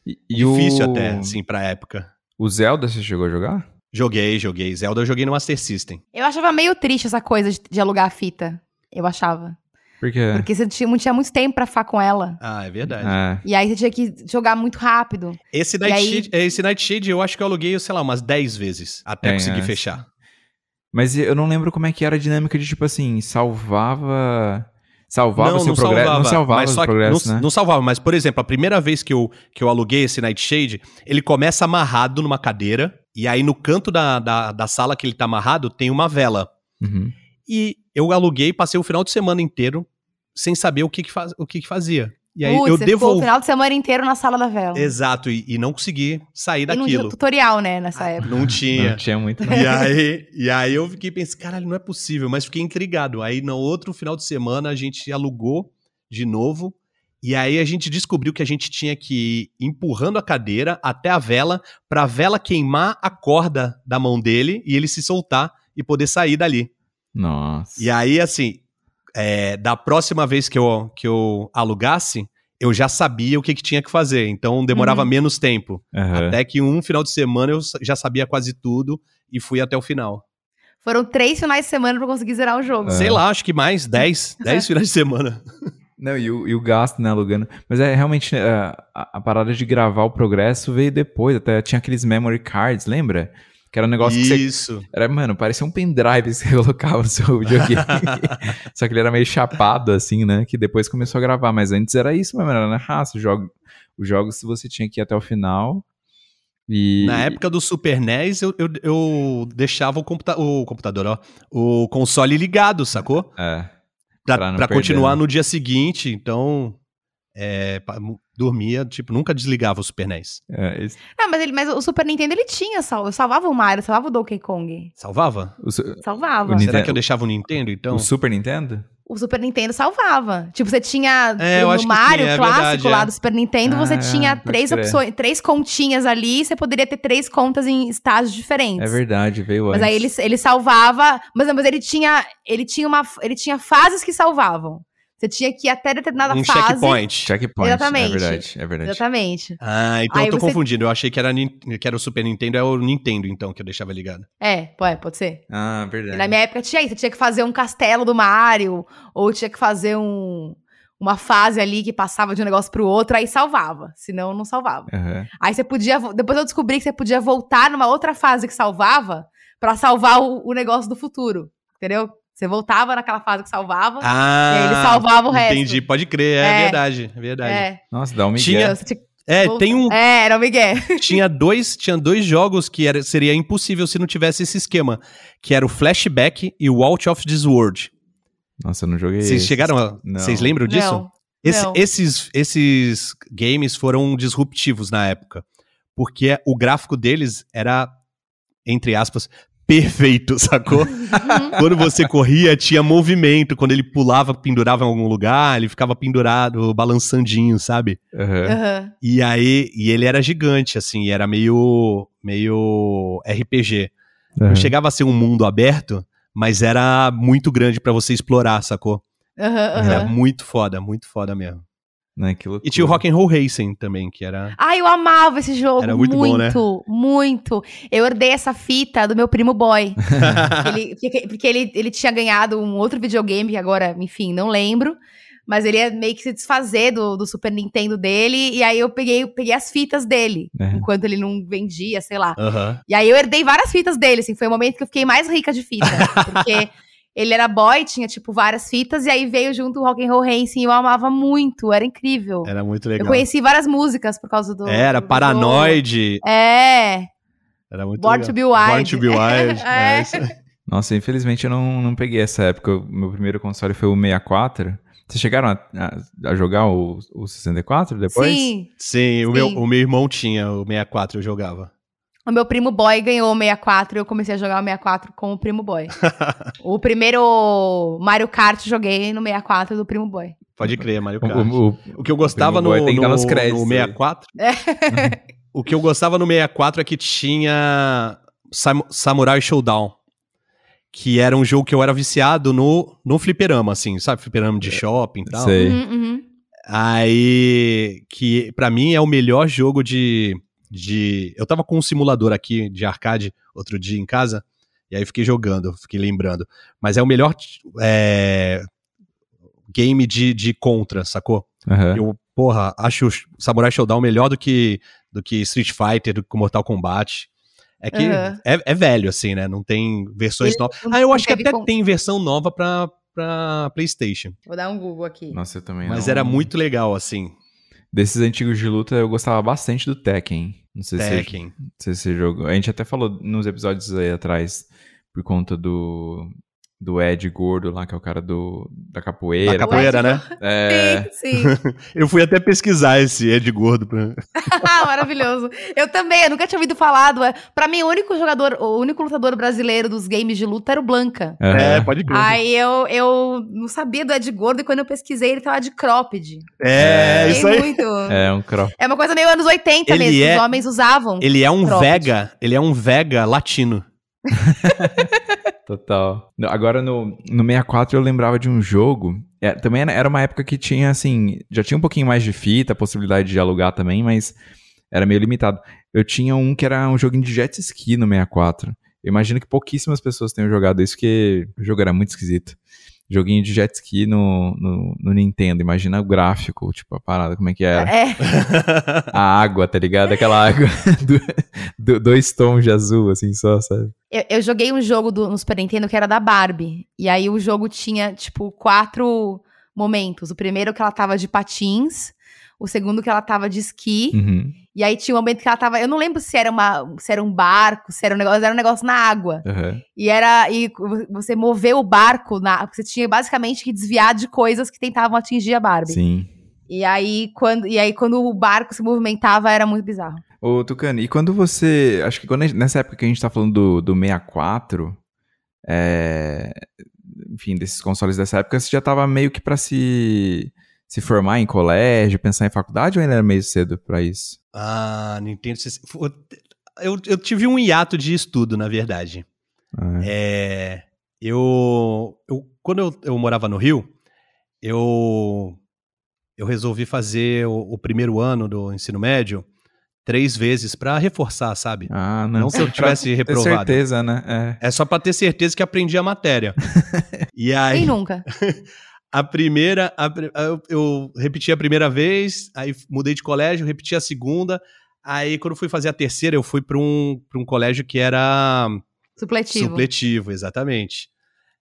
Speaker 1: E, e
Speaker 3: Difícil
Speaker 1: o...
Speaker 3: até, assim, pra época.
Speaker 1: O Zelda você chegou a jogar?
Speaker 3: Joguei, joguei. Zelda eu joguei no Master System.
Speaker 2: Eu achava meio triste essa coisa de, de alugar a fita. Eu achava.
Speaker 1: Por quê?
Speaker 2: Porque você tinha, não tinha muito tempo pra ficar com ela.
Speaker 3: Ah, é verdade.
Speaker 1: É.
Speaker 2: E aí você tinha que jogar muito rápido.
Speaker 3: Esse,
Speaker 2: E aí-
Speaker 3: Nightshade, esse Nightshade eu acho que eu aluguei, sei lá, umas 10 vezes até
Speaker 1: É,
Speaker 3: conseguir
Speaker 1: é.
Speaker 3: fechar.
Speaker 1: Mas eu não lembro como é que era a dinâmica de, tipo assim, salvava... Salvava seu progresso? não salvava
Speaker 3: mas
Speaker 1: o
Speaker 3: só
Speaker 1: progresso,
Speaker 3: não,
Speaker 1: né?
Speaker 3: não salvava, mas por exemplo, a primeira vez que eu, que eu aluguei esse Nightshade, ele começa amarrado numa cadeira, e aí no canto da, da, da sala que ele tá amarrado tem uma vela.
Speaker 1: Uhum.
Speaker 3: E eu aluguei, passei o final de semana inteiro sem saber o que, que, faz, o que, que fazia. E aí
Speaker 2: Putz,
Speaker 3: eu
Speaker 2: ficou o
Speaker 3: devolvi.
Speaker 2: final de semana inteiro na sala da vela.
Speaker 3: Exato, e, e não consegui sair
Speaker 2: E não tinha
Speaker 3: daquilo.
Speaker 2: tutorial, né, nessa época.
Speaker 3: Não tinha.
Speaker 1: Não tinha muito, não.
Speaker 3: E aí, e aí eu fiquei pensando, caralho, não é possível, mas fiquei intrigado. Aí no outro final de semana a gente alugou de novo. E aí a gente descobriu que a gente tinha que ir empurrando a cadeira até a vela, pra vela queimar a corda da mão dele e ele se soltar e poder sair dali.
Speaker 1: Nossa.
Speaker 3: E aí, assim, é, da próxima vez que eu, que eu alugasse, eu já sabia o que, que tinha que fazer. Então demorava
Speaker 2: Uhum.
Speaker 3: menos tempo.
Speaker 1: Aham.
Speaker 3: Até que um final de semana eu já sabia quase tudo e fui até o final.
Speaker 2: Foram três finais de semana pra conseguir zerar o jogo.
Speaker 1: É.
Speaker 3: Sei lá, acho que mais 10, 10 finais de semana.
Speaker 1: Não, e o, e o gasto, né, alugando. Mas é realmente é, a, a parada de gravar o progresso veio depois. Até tinha aqueles memory cards, lembra? Que era um negócio que você.
Speaker 3: Isso.
Speaker 1: Era, mano, parecia um pendrive que você colocava no seu videogame. Só que ele era meio chapado, assim, né? Que depois começou a gravar. Mas antes era isso mesmo, era na raça. Os jogos, os jogos você tinha que ir até o final. E.
Speaker 3: Na época do Super NES, eu, eu, eu deixava o, computa o computador, ó, o console ligado, sacou?
Speaker 1: É. Perder,
Speaker 3: continuar
Speaker 1: né?
Speaker 3: no dia seguinte. Então, é, dormia, tipo, nunca desligava o Super NES.
Speaker 1: é esse-
Speaker 2: Ah, mas, ele, mas o Super Nintendo ele tinha sal, eu salvava o Mario, eu salvava o Donkey Kong.
Speaker 3: Salvava?
Speaker 1: o, su-
Speaker 2: Salvava.
Speaker 1: O Nintendo-
Speaker 3: Será que eu deixava o Nintendo, então?
Speaker 1: o Super Nintendo?
Speaker 2: O Super Nintendo salvava. Tipo, você tinha
Speaker 3: É, eu
Speaker 2: no
Speaker 3: acho que
Speaker 2: Mario
Speaker 3: tinha, é
Speaker 2: clássico
Speaker 3: verdade,
Speaker 2: lá
Speaker 3: é.
Speaker 2: do Super Nintendo, você
Speaker 1: Ah,
Speaker 2: tinha
Speaker 1: pode
Speaker 2: três
Speaker 1: crer.
Speaker 2: opções, três continhas ali, você poderia ter três contas em estágios diferentes.
Speaker 1: É verdade, veio
Speaker 2: Mas
Speaker 1: antes.
Speaker 2: aí ele, ele salvava, mas, mas ele tinha, ele tinha uma, ele tinha fases que salvavam. Você tinha que ir até determinada
Speaker 3: um
Speaker 2: fase.
Speaker 3: checkpoint.
Speaker 1: Checkpoint.
Speaker 2: Exatamente.
Speaker 1: É verdade, é verdade.
Speaker 2: Exatamente.
Speaker 3: Ah, então
Speaker 2: Aí
Speaker 3: eu tô
Speaker 2: você-
Speaker 3: confundindo. Eu achei que era, que era o Super Nintendo, é o Nintendo, então, que eu deixava ligado.
Speaker 2: É, pode, pode ser.
Speaker 1: Ah, verdade.
Speaker 2: Na minha época tinha isso, você tinha que fazer um castelo do Mario, ou tinha que fazer um, uma fase ali que passava de um negócio pro outro, aí salvava. Senão, não salvava.
Speaker 1: Aham.
Speaker 2: Aí você podia. Depois eu descobri que você podia voltar numa outra fase que salvava pra salvar o, o negócio do futuro. Entendeu? Você voltava naquela fase que salvava.
Speaker 3: Ah,
Speaker 2: E aí ele salvava o resto.
Speaker 3: Entendi, pode crer, é,
Speaker 2: É.
Speaker 3: verdade, é verdade.
Speaker 2: é.
Speaker 1: Nossa, dá um migué.
Speaker 3: Tinha- É, tem um,
Speaker 2: É, era o Miguel.
Speaker 3: tinha dois, tinha dois jogos que era, seria impossível se não tivesse esse esquema, que era o Flashback e o Out of This World.
Speaker 1: Nossa, eu não joguei
Speaker 3: Vocês
Speaker 1: esse.
Speaker 3: chegaram, a-
Speaker 1: Não.
Speaker 3: vocês lembram disso?
Speaker 2: Não.
Speaker 3: Esse-
Speaker 2: não.
Speaker 3: esses, esses games foram disruptivos na época, porque o gráfico deles era, entre aspas, perfeito, sacou?
Speaker 2: Uhum.
Speaker 3: Quando você corria, tinha movimento. Quando ele pulava, pendurava em algum lugar, ele ficava pendurado, balançandinho, sabe?
Speaker 1: Aham.
Speaker 2: Aham.
Speaker 3: E aí, e ele era gigante, assim, e era meio, meio RPG.
Speaker 1: Aham.
Speaker 3: Não chegava a ser um mundo aberto, mas era muito grande pra você explorar, sacou? Era muito foda, muito foda mesmo.
Speaker 1: Né.
Speaker 3: E tinha o Rock and Roll Racing também, que era...
Speaker 2: Ai, eu amava esse jogo.
Speaker 3: Era muito
Speaker 2: muito,
Speaker 3: bom, né?
Speaker 2: muito. Eu herdei essa fita do meu primo boy. ele, porque porque ele, ele tinha ganhado um outro videogame, que agora, enfim, não lembro. Mas ele ia meio que se desfazer do, do Super Nintendo dele. E aí eu peguei, peguei as fitas dele.
Speaker 1: É.
Speaker 2: Enquanto ele não vendia, sei lá.
Speaker 3: Aham.
Speaker 2: E aí eu herdei várias fitas dele, assim. Foi o momento que eu fiquei mais rica de fita. porque ele era boy, tinha, tipo, várias fitas. E aí veio junto o Rock and Roll Racing. E eu amava muito, era incrível.
Speaker 3: Era muito
Speaker 2: Eu
Speaker 3: legal.
Speaker 2: conheci várias músicas por causa do.
Speaker 3: Era
Speaker 2: do
Speaker 3: Paranoid.
Speaker 2: jogo. É.
Speaker 3: Era muito
Speaker 2: Born
Speaker 3: legal.
Speaker 2: to be Wild.
Speaker 3: Born to be Wild.
Speaker 2: É.
Speaker 3: é. isso.
Speaker 1: Nossa, infelizmente eu não, não peguei essa época. O meu primeiro console foi o 64. Vocês chegaram a, a- a jogar o, o 64 depois?
Speaker 2: Sim.
Speaker 3: Sim, o
Speaker 2: Sim.
Speaker 3: meu, o meu irmão tinha o 64, eu jogava.
Speaker 2: O meu primo boy ganhou o 64 e eu comecei a jogar o 64 com o primo boy. o primeiro Mario Kart joguei no 64 do primo boy.
Speaker 3: Pode crer, Mario
Speaker 1: O,
Speaker 3: Kart.
Speaker 1: o- o-
Speaker 3: O que eu gostava no,
Speaker 1: Boy
Speaker 3: no,
Speaker 1: créditos
Speaker 3: no
Speaker 1: aí.
Speaker 3: 64. o que eu gostava no 64 é que tinha Sam- Samurai Showdown. que era um jogo que eu era viciado no, no fliperama, assim, sabe? Fliperama de shopping e tal.
Speaker 1: Sei.
Speaker 2: Uhum, uhum.
Speaker 3: Aí, que pra mim é o melhor jogo de, de. Eu tava com um simulador aqui de arcade outro dia em casa, e aí fiquei jogando, fiquei lembrando. Mas é o melhor é, game de, de contra, sacou?
Speaker 1: Aham.
Speaker 3: Eu, porra, acho o Samurai Showdown melhor do que, do que Street Fighter, do que Mortal Kombat. É que
Speaker 2: Aham.
Speaker 3: é, é velho, assim, né? Não tem versões
Speaker 2: Ele
Speaker 3: novas. Ah, eu acho que até
Speaker 2: com-
Speaker 3: tem versão nova pra, pra PlayStation.
Speaker 2: Vou dar um Google aqui.
Speaker 1: Nossa, eu também
Speaker 3: Mas
Speaker 1: não-
Speaker 3: era muito legal, assim.
Speaker 1: Desses antigos de luta, eu gostava bastante do Tekken. Não sei
Speaker 3: Tekken.
Speaker 1: se você jogou. A gente até falou nos episódios aí atrás, por conta do, do Ed gordo lá, que é o cara do, da capoeira.
Speaker 3: Da capoeira,
Speaker 2: Ed
Speaker 3: né?
Speaker 1: É,
Speaker 2: Sim, sim.
Speaker 3: Eu fui até pesquisar esse Ed Gordo. Pra...
Speaker 2: Maravilhoso. Eu também, eu nunca tinha ouvido falar. Do... Pra mim, o único jogador, o único lutador brasileiro dos games de luta era o Blanca.
Speaker 3: É, pode crer.
Speaker 2: Aí eu, eu não sabia do Ed Gordo e quando eu pesquisei ele tava de cropped.
Speaker 3: É,
Speaker 2: Fiquei
Speaker 3: isso aí.
Speaker 2: muito.
Speaker 1: É, um cro...
Speaker 2: É uma coisa meio anos 80
Speaker 3: Ele
Speaker 2: mesmo,
Speaker 3: é-
Speaker 2: os homens usavam.
Speaker 3: Ele é um
Speaker 2: Cropped.
Speaker 3: Vega, ele é um Vega latino.
Speaker 1: Total. Agora no, no 64 eu lembrava de um jogo. é, também era- era uma época que tinha, assim, já tinha um pouquinho mais de fita, a possibilidade de alugar também, mas era meio limitado. Eu tinha um que era um joguinho de jet ski no 64. Eu imagino que pouquíssimas pessoas tenham jogado isso, porque o jogo era muito esquisito. Joguinho de jet ski no, no, no Nintendo. Imagina o gráfico, tipo, a parada, como é que era.
Speaker 2: É,
Speaker 1: A água, tá ligado? Aquela água, do, do- dois tons de azul, assim, só, sabe?
Speaker 2: eu, eu joguei um jogo do, no Super Nintendo que era da Barbie. E aí o jogo tinha, tipo, quatro momentos. O primeiro que ela tava de patins, o segundo que ela tava de esqui,
Speaker 1: Uhum.
Speaker 2: e aí tinha um momento que ela tava. Eu não lembro se era, uma, se era um barco, se era um negócio, era um negócio na água.
Speaker 1: aham.
Speaker 2: E era. E você moveu o barco na. Você tinha basicamente que desviar de coisas que tentavam atingir a Barbie.
Speaker 1: Sim.
Speaker 2: E aí, quando, e aí, quando o barco se movimentava, era muito bizarro.
Speaker 1: Ô, Tucano, e quando você. Acho que quando nessa época que a gente tá falando do, do 64, é, enfim, desses consoles dessa época, você já tava meio que pra se, se formar em colégio, pensar em faculdade ou ainda era meio cedo pra isso?
Speaker 3: Ah, Nintendo 64. Eu, eu tive um hiato de estudo, na verdade.
Speaker 1: Ah,
Speaker 3: É, eu, eu- quando eu, eu morava no Rio, eu, eu resolvi fazer o, o primeiro ano do ensino médio três vezes pra reforçar, sabe?
Speaker 1: Ah, não.
Speaker 3: Não se eu tivesse
Speaker 1: ter
Speaker 3: reprovado.
Speaker 1: certeza, né? É.
Speaker 3: É só pra ter certeza que aprendi a matéria. e aí,
Speaker 2: Quem nunca?
Speaker 3: a primeira, a eu, eu repeti a primeira vez, aí mudei de colégio, repeti a segunda. Aí, quando fui fazer a terceira, eu fui pra um, pra um colégio que era
Speaker 2: Supletivo.
Speaker 3: Supletivo, exatamente.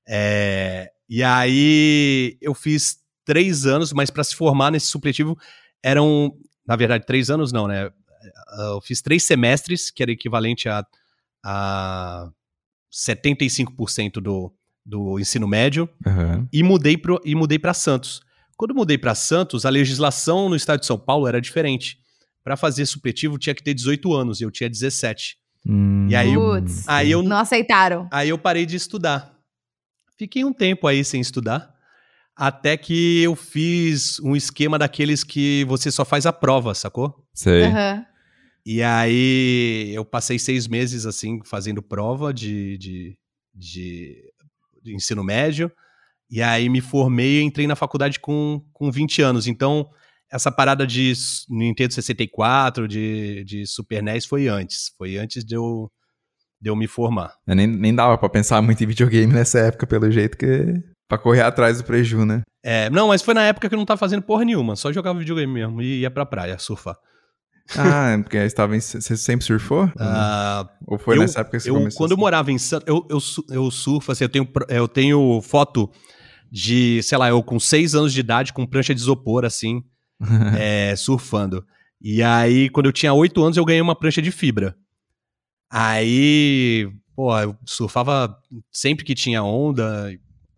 Speaker 3: É, e aí eu fiz três anos, mas para se formar nesse supletivo eram, na verdade, três anos não, né? Eu fiz três semestres, que era equivalente a, a 75% do, do ensino médio,
Speaker 1: Aham.
Speaker 3: e mudei pro, e mudei para Santos. Quando mudei para Santos, a legislação no estado de São Paulo era diferente. Para fazer supletivo tinha que ter 18 anos, e eu tinha 17.
Speaker 1: Hum,
Speaker 3: E aí,
Speaker 2: Putz.
Speaker 3: aí eu
Speaker 2: Não aceitaram.
Speaker 3: Aí eu parei de estudar. Fiquei um tempo aí sem estudar, até que eu fiz um esquema daqueles que você só faz a prova, sacou?
Speaker 1: Sei.
Speaker 2: Aham.
Speaker 3: E aí eu passei seis meses assim fazendo prova de, de, de, de ensino médio. E aí me formei e entrei na faculdade com, com 20 anos. Então, essa parada de Nintendo 64, de, de Super NES foi antes. Foi antes de eu, de eu me formar.
Speaker 1: Eu nem, nem dava pra pensar muito em videogame nessa época, pelo jeito que. Pra correr atrás do preju, né?
Speaker 3: É, não, mas foi na época que eu não tava fazendo porra nenhuma, só jogava videogame mesmo e ia pra praia surfar.
Speaker 1: Ah, porque eu estava em. Você sempre surfou?
Speaker 3: Ah,
Speaker 1: Ou foi
Speaker 3: eu-
Speaker 1: nessa época que você
Speaker 3: eu,
Speaker 1: começou?
Speaker 3: quando eu morava em Santos, eu, eu, eu surfo, assim, eu tenho, eu tenho foto de, sei lá, eu com seis anos de idade, com prancha de isopor, assim, é, surfando. E aí, quando eu tinha oito anos, eu ganhei uma prancha de fibra. Aí, pô, eu surfava sempre que tinha onda,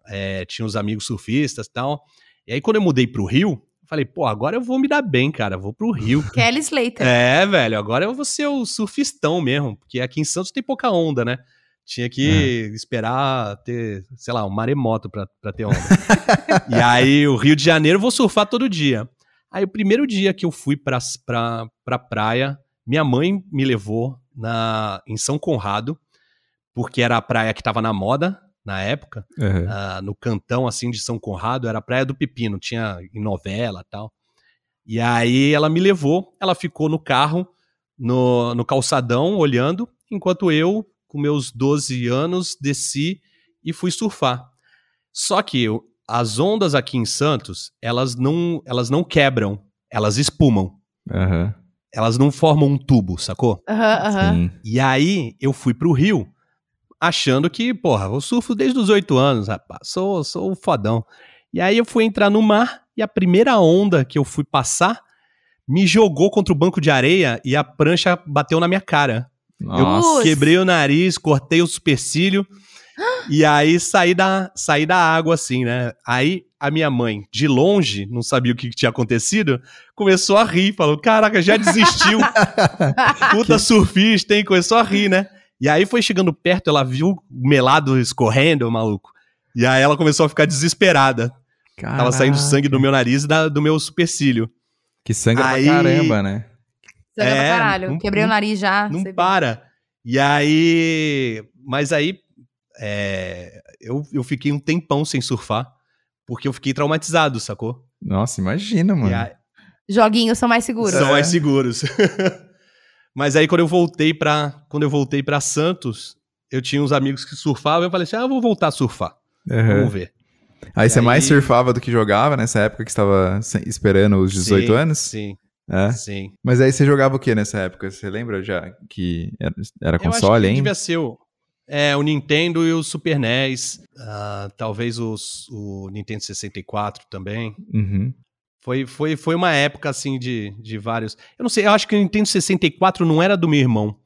Speaker 3: é, tinha uns amigos surfistas e tal. E aí, quando eu mudei pro Rio, falei, pô, agora eu vou me dar bem, cara, vou pro Rio.
Speaker 2: Kelly Slater.
Speaker 3: É, velho, agora eu vou ser o surfistão mesmo, porque aqui em Santos tem pouca onda, né? Tinha que esperar ter, sei lá, um maremoto pra, pra ter onda. e aí, o Rio de Janeiro, eu vou surfar todo dia. Aí, o primeiro dia que eu fui pra, pra, pra praia, minha mãe me levou na, em São Conrado, porque era a praia que tava na moda, na época,
Speaker 1: Aham.
Speaker 3: ah, no cantão assim de São Conrado, era a Praia do Pepino, tinha em novela e tal. E aí ela me levou, ela ficou no carro, no, no calçadão, olhando, enquanto eu, com meus 12 anos, desci e fui surfar. Só que eu- as ondas aqui em Santos, elas não, elas não quebram, elas espumam.
Speaker 1: Aham.
Speaker 3: Elas não formam um tubo, sacou?
Speaker 2: Aham.
Speaker 1: Sim.
Speaker 3: E aí eu fui pro Rio achando que, porra, eu surfo desde os oito anos, rapaz, sou, sou fodão. E aí eu fui entrar no mar e a primeira onda que eu fui passar me jogou contra o banco de areia e a prancha bateu na minha cara.
Speaker 1: Nossa.
Speaker 2: Putz.
Speaker 3: Quebrei o nariz, cortei o supercílio e aí saí da, saí da água assim, né? Aí a minha mãe, de longe, não sabia o que que tinha acontecido, começou a rir, falou: Caraca, já desistiu. Puta surfista, hein? Começou a rir, né? E aí foi chegando perto, ela viu o melado escorrendo, maluco. E aí ela começou a ficar desesperada. Tava saindo sangue do meu nariz e da- do meu supercílio.
Speaker 1: Que sangue
Speaker 3: Aí-
Speaker 1: pra caramba, né?
Speaker 2: Sangra pra
Speaker 3: É,
Speaker 2: caralho.
Speaker 3: não-
Speaker 2: Quebrei o
Speaker 3: não-
Speaker 2: nariz já.
Speaker 3: Não para. E aí. Mas aí. é, eu, eu fiquei um tempão sem surfar. Porque eu fiquei traumatizado, sacou?
Speaker 1: Nossa, imagina, mano.
Speaker 3: Aí-.
Speaker 2: Joguinhos são mais seguros.
Speaker 3: São
Speaker 1: É.
Speaker 3: mais seguros. Mas aí quando eu voltei para quando eu voltei para Santos, eu tinha uns amigos que surfavam, eu falei assim: "Ah, eu vou voltar a surfar.
Speaker 1: Aham.
Speaker 3: Vamos ver".
Speaker 1: Aí
Speaker 3: E
Speaker 1: você mais
Speaker 3: aí-
Speaker 1: surfava do que jogava nessa época que estava esperando os 18
Speaker 3: Sim,
Speaker 1: anos?
Speaker 3: Sim,
Speaker 1: É.
Speaker 3: sim.
Speaker 1: Mas aí você jogava o que nessa época? Você lembra já que era, era
Speaker 3: Eu acho
Speaker 1: console,
Speaker 3: que
Speaker 1: hein?
Speaker 3: devia ser o, é, o Nintendo e o Super NES, ah, talvez os, o Nintendo 64 também.
Speaker 1: Uhum.
Speaker 3: Foi, foi, foi uma época assim de, de vários. Eu não sei, eu acho que o Nintendo 64 não era do meu irmão,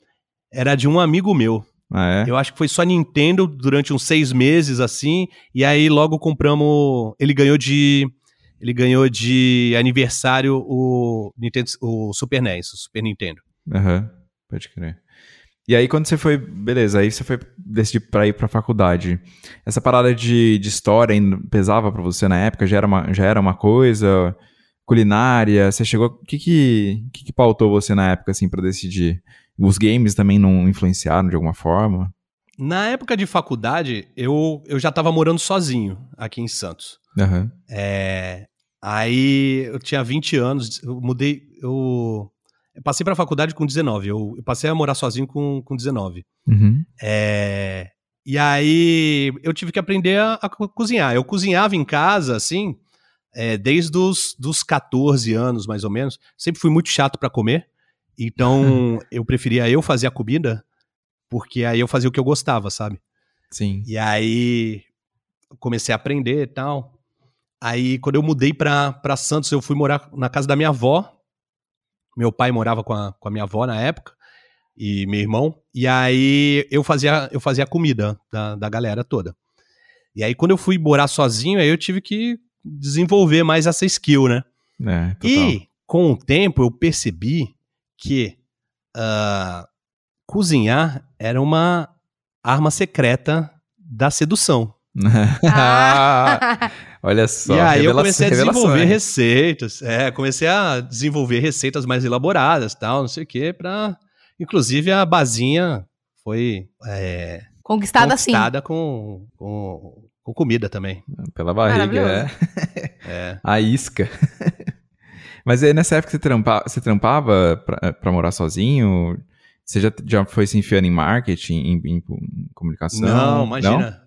Speaker 3: era de um amigo meu.
Speaker 1: Ah, é?
Speaker 3: Eu acho que foi só Nintendo durante uns seis meses, assim, e aí logo compramos. Ele ganhou de. Ele ganhou de aniversário o, Nintendo, o Super NES, o Super Nintendo.
Speaker 1: Aham, pode crer. E aí, quando você foi, beleza, aí você foi decidir pra ir pra faculdade. Essa parada de, de história pesava pra você na época? Já era uma, já era uma coisa? Culinária? Você chegou. O que que, que que pautou você na época, assim, pra decidir? Os games também não influenciaram de alguma forma?
Speaker 3: Na época de faculdade, eu, eu já tava morando sozinho aqui em Santos.
Speaker 1: Aham.
Speaker 3: É, aí eu tinha 20 anos, eu mudei. Eu, eu passei pra faculdade com 19. Eu, eu passei a morar sozinho com, com 19.
Speaker 1: Uhum.
Speaker 3: É, e aí eu tive que aprender a, a co- cozinhar. Eu cozinhava em casa, assim, é, desde os dos 14 anos, mais ou menos. Sempre fui muito chato pra comer. Então eu preferia eu fazer a comida, porque aí eu fazia o que eu gostava, sabe?
Speaker 1: Sim.
Speaker 3: E aí comecei a aprender e tal. Aí quando eu mudei pra, pra Santos, eu fui morar na casa da minha avó. Meu pai morava com a, com a minha avó na época e meu irmão. E aí eu fazia, eu fazia a comida da, da galera toda. E aí quando eu fui morar sozinho, aí eu tive que desenvolver mais essa skill, né?
Speaker 1: É.
Speaker 3: E com o tempo eu percebi que ah, cozinhar era uma arma secreta da sedução.
Speaker 2: Ah.
Speaker 1: Olha só.
Speaker 3: e aí eu comecei a desenvolver receitas. É, comecei a desenvolver receitas mais elaboradas, tal, não sei o quê, pra... Inclusive a basinha foi é,
Speaker 2: Conquistada assim.
Speaker 3: conquistada com, com, com comida também.
Speaker 1: Pela barriga, é.
Speaker 3: É.
Speaker 1: A isca. Mas aí nessa época você, trampa, você trampava pra, pra morar sozinho? Você já, já foi se enfiando em marketing, em, em- em comunicação?
Speaker 3: Não, imagina.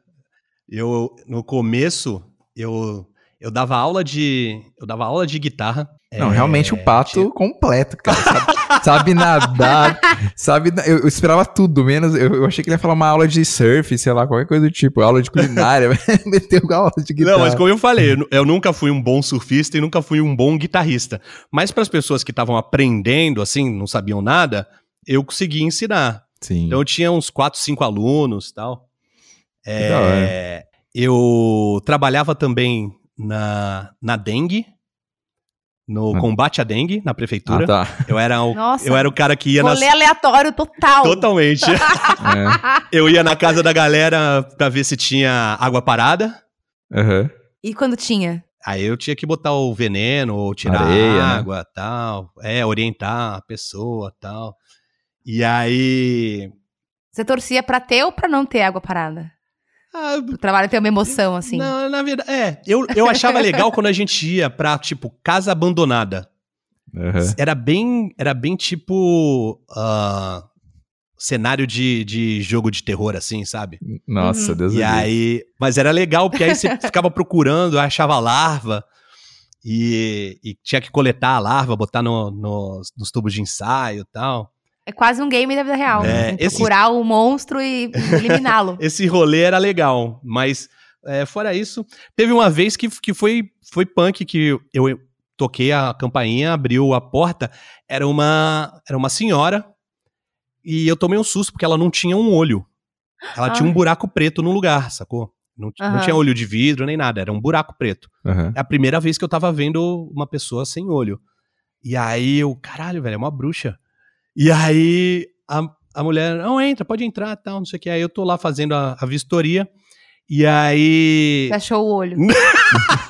Speaker 3: Eu no começo eu eu dava aula de eu dava aula de guitarra.
Speaker 1: Não,
Speaker 3: É,
Speaker 1: realmente o pato
Speaker 3: tinha-
Speaker 1: completo, cara. Sabe, sabe nadar, sabe. Eu, eu esperava tudo, menos. Eu, eu achei que ele ia falar uma aula de surf, sei lá, qualquer coisa do tipo, aula de culinária. Meteu aula de guitarra.
Speaker 3: Não, mas como eu falei, eu, eu nunca fui um bom surfista e nunca fui um bom guitarrista. Mas para as pessoas que estavam aprendendo, assim, não sabiam nada, eu consegui ensinar.
Speaker 1: Sim.
Speaker 3: Então eu tinha uns 4, 5 alunos tal. É, eu trabalhava também na, na dengue, no
Speaker 1: Ah.
Speaker 3: combate à dengue, na prefeitura.
Speaker 1: ah, tá.
Speaker 3: Eu era o,
Speaker 2: Nossa.
Speaker 3: eu era o cara que ia.
Speaker 2: Rolê aleatório total.
Speaker 3: Totalmente.
Speaker 1: É.
Speaker 3: eu ia na casa da galera pra ver se tinha água parada.
Speaker 1: Aham.
Speaker 2: E quando tinha?
Speaker 3: Aí eu tinha que botar o veneno, ou tirar
Speaker 1: Areia, né?
Speaker 3: água, tal. É, orientar a pessoa, tal. E aí.
Speaker 2: Você torcia pra ter ou pra não ter água parada?
Speaker 3: Ah,
Speaker 2: O trabalho tem uma emoção, assim.
Speaker 3: Não, na verdade, é. Eu, eu achava legal quando a gente ia pra, tipo, casa abandonada.
Speaker 1: Aham.
Speaker 3: Era bem, era bem tipo ah, cenário de, de jogo de terror, assim, sabe?
Speaker 1: Nossa,
Speaker 2: Uhum.
Speaker 1: Deus
Speaker 3: E aí, mas era legal porque aí você ficava procurando, achava larva e, e tinha que coletar a larva, botar no, nos- nos tubos de ensaio e tal.
Speaker 2: É quase um game da vida real.
Speaker 3: É,
Speaker 2: né?
Speaker 3: esse-
Speaker 2: Procurar o monstro e eliminá-lo.
Speaker 3: Esse rolê era legal, mas é, fora isso, teve uma vez que, que foi, foi punk que eu toquei a campainha, abriu a porta, era uma, era uma senhora e eu tomei um susto porque ela não tinha um olho. Ela tinha um buraco preto no lugar, sacou? Não, não
Speaker 2: Aham.
Speaker 3: tinha olho de vidro nem nada, era um buraco preto.
Speaker 1: Aham.
Speaker 3: É a primeira vez que eu tava vendo uma pessoa sem olho. E aí eu, caralho, velho, é uma bruxa. E aí a, a mulher, não, entra, pode entrar, tal, não sei o que. Aí eu tô lá fazendo a, a vistoria. E aí.
Speaker 2: Achou o olho.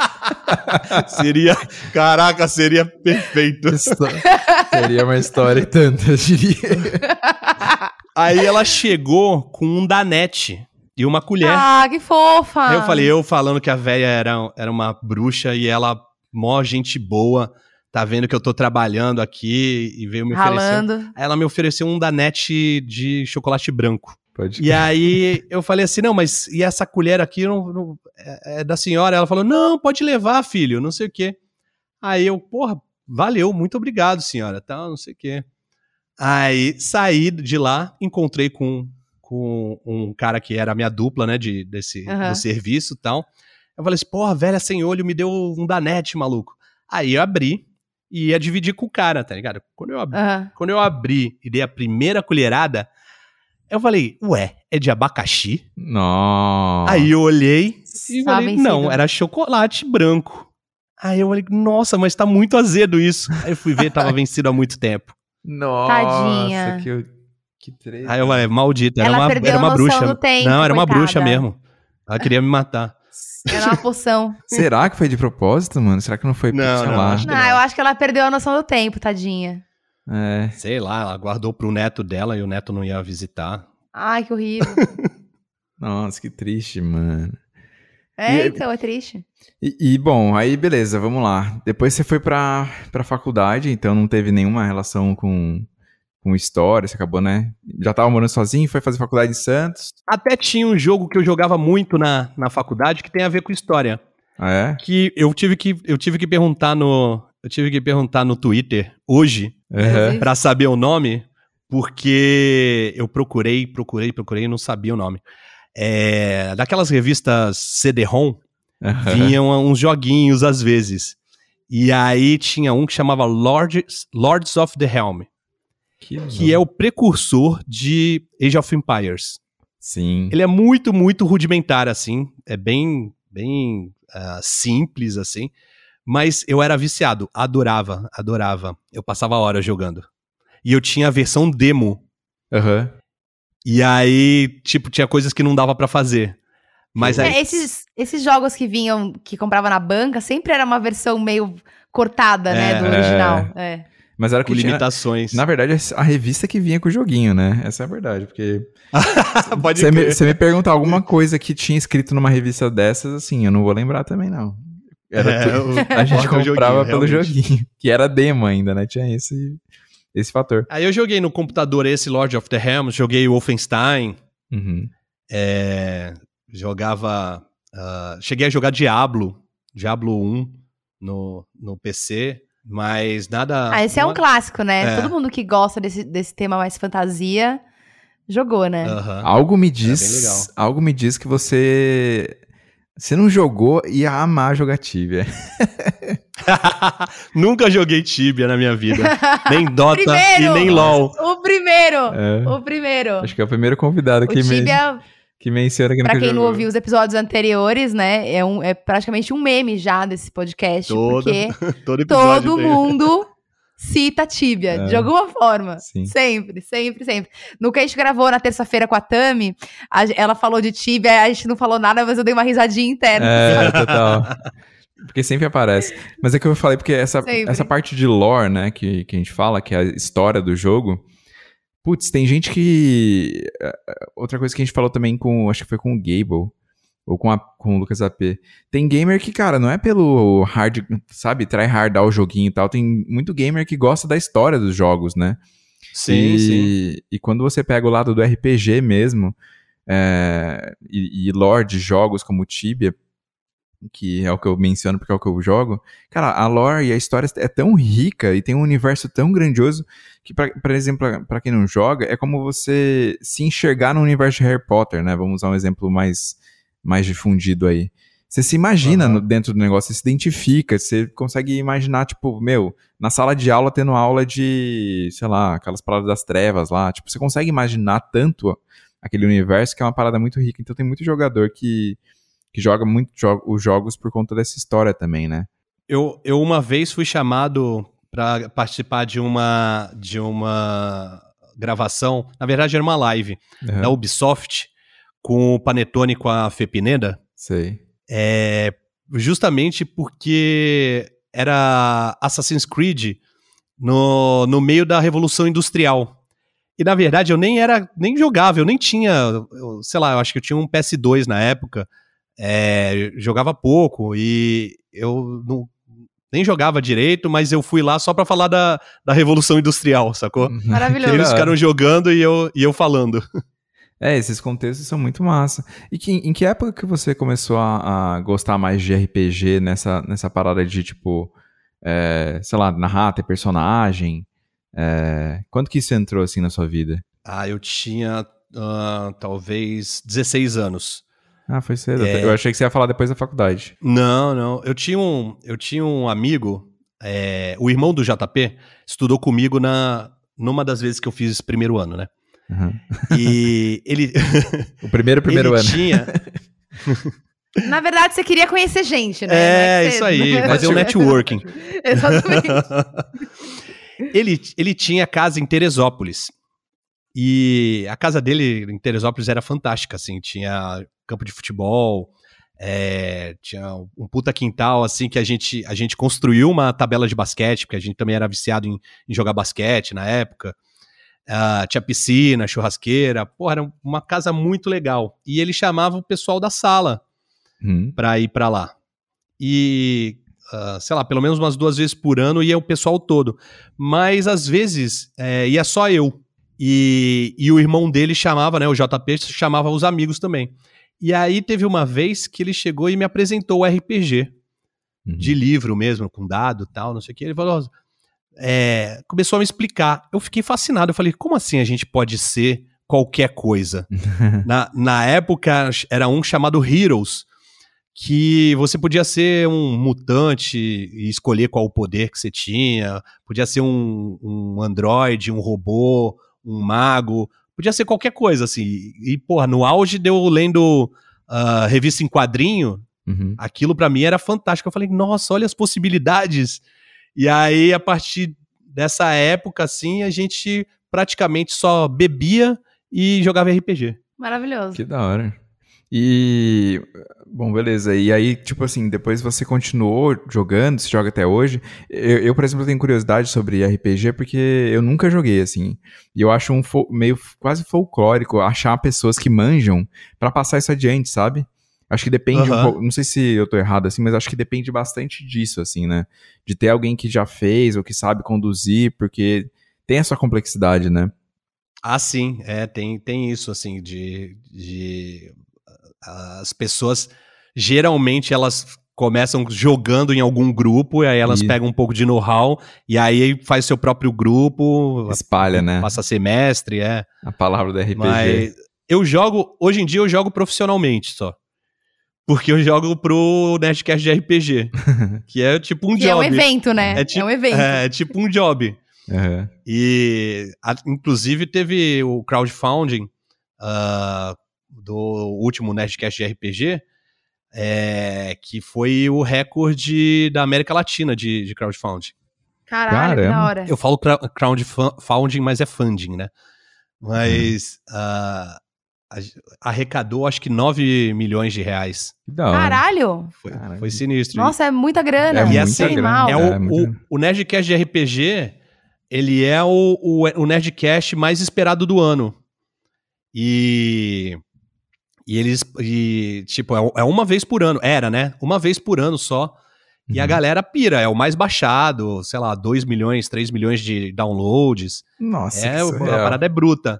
Speaker 3: seria. Caraca, seria perfeito.
Speaker 1: Seria uma história e tanta, eu diria.
Speaker 3: Aí ela chegou com um danete e uma colher.
Speaker 2: Ah, que fofa!
Speaker 3: Aí eu falei, eu falando que a véia era, era uma bruxa e ela, mó gente boa, tá vendo que eu tô trabalhando aqui e veio me.
Speaker 2: Ralando.
Speaker 3: Aí ela me ofereceu um danete de chocolate branco.
Speaker 1: Pode
Speaker 3: E aí eu falei assim, não, mas e essa colher aqui não, não- é, é da senhora? Ela falou, não, pode levar, filho, não sei o quê. Aí eu, porra, valeu, muito obrigado, senhora, tal, não sei o quê. Aí saí de lá, encontrei com, com um cara que era a minha dupla, né, de, desse,
Speaker 2: Aham.
Speaker 3: do serviço e tal. Eu falei assim, porra, velha sem olho me deu um danete, maluco. Aí eu abri e ia dividir com o cara, tá ligado? Quando eu abri,
Speaker 2: Aham.
Speaker 3: quando eu abri e dei a primeira colherada, eu falei, ué, é de abacaxi?
Speaker 1: Nossa.
Speaker 3: Aí eu olhei e falei,
Speaker 2: vencido.
Speaker 3: não, era chocolate branco. Aí eu falei, nossa, mas tá muito azedo isso. Aí eu fui ver, tava vencido há muito tempo.
Speaker 1: Nossa,
Speaker 2: Tadinha.
Speaker 1: que, que treta.
Speaker 3: Aí eu falei, maldita, era
Speaker 2: Ela
Speaker 3: uma, era uma bruxa.
Speaker 2: tempo,
Speaker 3: não, era uma
Speaker 2: coitada.
Speaker 3: bruxa mesmo. Ela queria me matar.
Speaker 2: Era uma poção.
Speaker 1: Será que foi de propósito, mano? Será que não foi,
Speaker 3: Não,
Speaker 1: sei
Speaker 3: não,
Speaker 1: lá.
Speaker 3: acho que
Speaker 2: Não, eu acho que ela perdeu a noção do tempo, tadinha.
Speaker 1: É.
Speaker 3: Sei lá, ela guardou pro neto dela e o neto não ia visitar.
Speaker 2: Ai, que horrível.
Speaker 1: Nossa, que triste, mano.
Speaker 2: É,
Speaker 1: E-
Speaker 2: então, é triste.
Speaker 1: E, e, bom, aí beleza, vamos lá. Depois você foi pra, pra faculdade, então não teve nenhuma relação com, com história, você acabou, né? Já tava morando sozinho, foi fazer faculdade em Santos.
Speaker 3: Até tinha um jogo que eu jogava muito na, na faculdade que tem a ver com história.
Speaker 1: Ah, é?
Speaker 3: que eu tive que eu tive que perguntar no eu tive que perguntar no Twitter hoje
Speaker 1: Aham.
Speaker 3: pra saber o nome porque eu procurei procurei procurei e não sabia o nome é, daquelas revistas CD-ROM
Speaker 1: Aham.
Speaker 3: vinham uns joguinhos às vezes e aí tinha um que chamava Lords, Lords of the Helm
Speaker 1: Que,
Speaker 3: que é o precursor de Age of Empires
Speaker 1: Sim.
Speaker 3: ele é muito, muito rudimentar, assim. É bem, bem ah, simples, assim. Mas eu era viciado. Adorava, adorava. Eu passava horas jogando. E eu tinha a versão demo.
Speaker 1: Aham.
Speaker 3: E aí, tipo, tinha coisas que não dava pra fazer. Mas aí.
Speaker 2: É, esses, esses jogos que vinham, que comprava na banca, sempre era uma versão meio cortada, né,
Speaker 3: É,
Speaker 2: do original. É.
Speaker 1: Mas era o
Speaker 3: Com
Speaker 1: que tinha...
Speaker 3: limitações.
Speaker 1: Na verdade, a revista que vinha com o joguinho, né? Essa é a verdade, porque...
Speaker 3: Pode
Speaker 1: Você me, me perguntar alguma coisa que tinha escrito numa revista dessas, assim, eu não vou lembrar também, não. Era
Speaker 3: É, o-
Speaker 1: A gente
Speaker 3: o
Speaker 1: comprava
Speaker 3: joguinho,
Speaker 1: pelo
Speaker 3: realmente.
Speaker 1: joguinho, que era demo ainda, né? Tinha esse, esse fator.
Speaker 3: Aí eu joguei no computador esse Lord of the Realms, joguei Wolfenstein,
Speaker 1: Uhum.
Speaker 3: é, jogava. ah, cheguei a jogar Diablo, Diablo 1 no, no PC, mas nada.
Speaker 2: Ah, esse é um clássico, né?
Speaker 3: É.
Speaker 2: Todo mundo que gosta desse, desse tema mais fantasia jogou, né?
Speaker 3: Aham.
Speaker 1: Algo me
Speaker 3: É bem
Speaker 1: diz.
Speaker 3: legal.
Speaker 1: algo me diz que você. Você não jogou e ia amar jogar Tibia.
Speaker 3: Nunca joguei Tibia na minha vida. Nem Dota
Speaker 2: Primeiro!
Speaker 3: e nem LOL.
Speaker 2: O primeiro!
Speaker 1: É.
Speaker 2: O primeiro!
Speaker 1: Acho que é o primeiro convidado
Speaker 2: O
Speaker 1: que, men
Speaker 2: Tibia,
Speaker 1: que menciona que
Speaker 2: pra quem não
Speaker 1: jogou.
Speaker 2: ouviu os episódios anteriores, né? É, um, é praticamente um meme já desse podcast.
Speaker 3: Todo-
Speaker 2: Porque
Speaker 3: Todo
Speaker 2: todo mundo cita Tibia,
Speaker 1: É.
Speaker 2: de alguma forma.
Speaker 1: Sim.
Speaker 2: Sempre, sempre, sempre. No que a gente gravou na terça-feira com a Tami, a ela falou de Tibia, a gente não falou nada, mas eu dei uma risadinha interna.
Speaker 1: É, total. Porque sempre aparece. Mas é que eu falei, porque essa,
Speaker 2: Sempre.
Speaker 1: essa parte de lore, né, que, que a gente fala, que é a história do jogo. Putz, tem gente que. eh, Outra coisa que a gente falou também com. Acho que foi com o Gable. ou com, a, com o Lucas AP. Tem gamer que, cara, não é pelo hard, sabe, try hardar o joguinho e tal. Tem muito gamer que gosta da história dos jogos, né?
Speaker 3: Sim,
Speaker 1: e,
Speaker 3: sim.
Speaker 1: E quando você pega o lado do RPG mesmo, é, e, e lore de jogos como Tibia, que é o que eu menciono porque é o que eu jogo, cara, a lore e a história é tão rica e tem um universo tão grandioso que, pra, por exemplo, para quem não joga, é como você se enxergar no universo de Harry Potter, né? Vamos usar um exemplo mais mais difundido aí. Você se imagina
Speaker 3: Aham.
Speaker 1: no- dentro do negócio, você se identifica, você consegue imaginar, tipo, meu, na sala de aula tendo aula de, sei lá, aquelas palavras das trevas lá. Tipo, você consegue imaginar tanto aquele universo que é uma parada muito rica. Então tem muito jogador que, que joga muito jo os jogos por conta dessa história também, né?
Speaker 3: Eu, eu uma vez fui chamado para participar de uma de uma gravação, na verdade era uma live
Speaker 1: Aham,
Speaker 3: da Ubisoft com o Panetone com a Fepineda,
Speaker 1: Sei.
Speaker 3: é, justamente porque era Assassin's Creed no, no meio da Revolução Industrial. E na verdade eu nem era, nem jogava, eu nem tinha, eu- sei lá, eu acho que eu tinha um PS2 na época, é, jogava pouco e eu não, nem jogava direito, mas eu fui lá só pra falar da, da Revolução Industrial, sacou?
Speaker 2: Maravilhoso.
Speaker 3: Eles ficaram jogando e eu, e eu falando.
Speaker 1: É, esses contextos são muito massa. E que, em que época que você começou a, a gostar mais de RPG nessa, nessa parada de, tipo, é, sei lá, narrar, ter personagem? É, quando que isso entrou, assim, na sua vida?
Speaker 3: Ah, eu tinha ah, talvez 16 anos.
Speaker 1: Ah, foi cedo.
Speaker 3: É.
Speaker 1: Eu achei que você ia falar depois da faculdade.
Speaker 3: Não, não. Eu tinha um, eu tinha um amigo, é, o irmão do JP, estudou comigo na numa das vezes que eu fiz primeiro ano, né?
Speaker 1: Uhum.
Speaker 3: E ele,
Speaker 1: O primeiro, primeiro
Speaker 3: ele
Speaker 1: ano.
Speaker 3: tinha.
Speaker 2: Na verdade, você queria conhecer gente, né?
Speaker 3: É,
Speaker 2: Não que
Speaker 3: isso aí, fazer um networking.
Speaker 2: Exatamente.
Speaker 3: ele, ele tinha casa em Teresópolis. E a casa dele em Teresópolis era fantástica, assim, tinha campo de futebol, é, tinha um puta quintal, assim, que a gente, a gente construiu uma tabela de basquete, porque a gente também era viciado em, em jogar basquete na época. Ah, tinha piscina, churrasqueira, pô, era uma casa muito legal. E ele chamava o pessoal da sala
Speaker 1: Uhum.
Speaker 3: pra ir pra lá. E, ah, sei lá, pelo menos umas duas vezes por ano ia o pessoal todo. Mas às vezes é, ia só eu. E, e o irmão dele chamava, né? O JP chamava os amigos também. E aí teve uma vez que ele chegou e me apresentou o RPG
Speaker 1: Uhum.
Speaker 3: de livro mesmo, com dado e tal, não sei o que. Ele falou, é, começou a me explicar. Eu fiquei fascinado. Eu falei, como assim a gente pode ser qualquer coisa? na, na época era um chamado Heroes, que você podia ser um mutante e escolher qual o poder que você tinha, podia ser um, um androide, um robô, um mago, podia ser qualquer coisa, assim. E, porra, no auge deu lendo ah, revista em quadrinho,
Speaker 1: Uhum.
Speaker 3: aquilo pra mim era fantástico. Eu falei, nossa, olha as possibilidades. E aí, a partir dessa época, assim, a gente praticamente só bebia e jogava RPG.
Speaker 2: Maravilhoso.
Speaker 1: Que da hora. E. Bom, beleza. E aí, tipo assim, depois você continuou jogando, você joga até hoje. Eu, eu, por exemplo, tenho curiosidade sobre RPG porque eu nunca joguei, assim. E eu acho um meio quase folclórico achar pessoas que manjam pra passar isso adiante, sabe? Acho que depende um
Speaker 3: Aham.
Speaker 1: pouco. Não sei se eu tô errado, assim, mas acho que depende bastante disso, assim, né? De ter alguém que já fez ou que sabe conduzir, porque tem essa complexidade, né?
Speaker 3: Ah, sim, é, tem, tem isso, assim, de, de. As pessoas, geralmente, elas começam jogando em algum grupo, e aí elas
Speaker 1: Isso.
Speaker 3: pegam um pouco de know-how, e aí faz seu próprio grupo,
Speaker 1: Espalha, né?
Speaker 3: passa semestre, é.
Speaker 1: A palavra do RPG.
Speaker 3: Mas eu jogo, hoje em dia eu jogo profissionalmente só. Porque eu jogo pro Nerdcast de RPG, que é tipo um
Speaker 2: Que é
Speaker 3: job.
Speaker 2: um evento, né?
Speaker 3: É tipo-
Speaker 2: um evento.
Speaker 3: É, é tipo um job.
Speaker 1: Aham.
Speaker 3: E a- inclusive teve o crowdfunding ah, do último Nerdcast de RPG, é, que foi o recorde da América Latina de, de crowdfunding.
Speaker 2: Caralho, que da
Speaker 1: Caramba.
Speaker 2: hora.
Speaker 3: Eu falo crowdfunding, mas é funding, né? Mas a- arrecadou acho que 9 milhões de reais.
Speaker 1: Que da hora.
Speaker 2: Caralho!
Speaker 3: Foi,
Speaker 1: Caralho.
Speaker 3: foi sinistro.
Speaker 2: Nossa, é muita grana.
Speaker 1: É
Speaker 3: e
Speaker 1: muita
Speaker 3: assim,
Speaker 2: animal.
Speaker 3: é
Speaker 1: grana.
Speaker 3: o,
Speaker 1: É, muito
Speaker 3: o,
Speaker 1: grana.
Speaker 3: o Nerdcast de RPG, ele é o, o, o Nerdcast mais esperado do ano. E, E eles, e, tipo, é, é uma vez por ano. Era, né? Uma vez por ano só. E a
Speaker 1: Uhum.
Speaker 3: galera pira, é o mais baixado, sei lá, 2 milhões, 3 milhões de downloads.
Speaker 1: Nossa,
Speaker 3: é, a parada é bruta.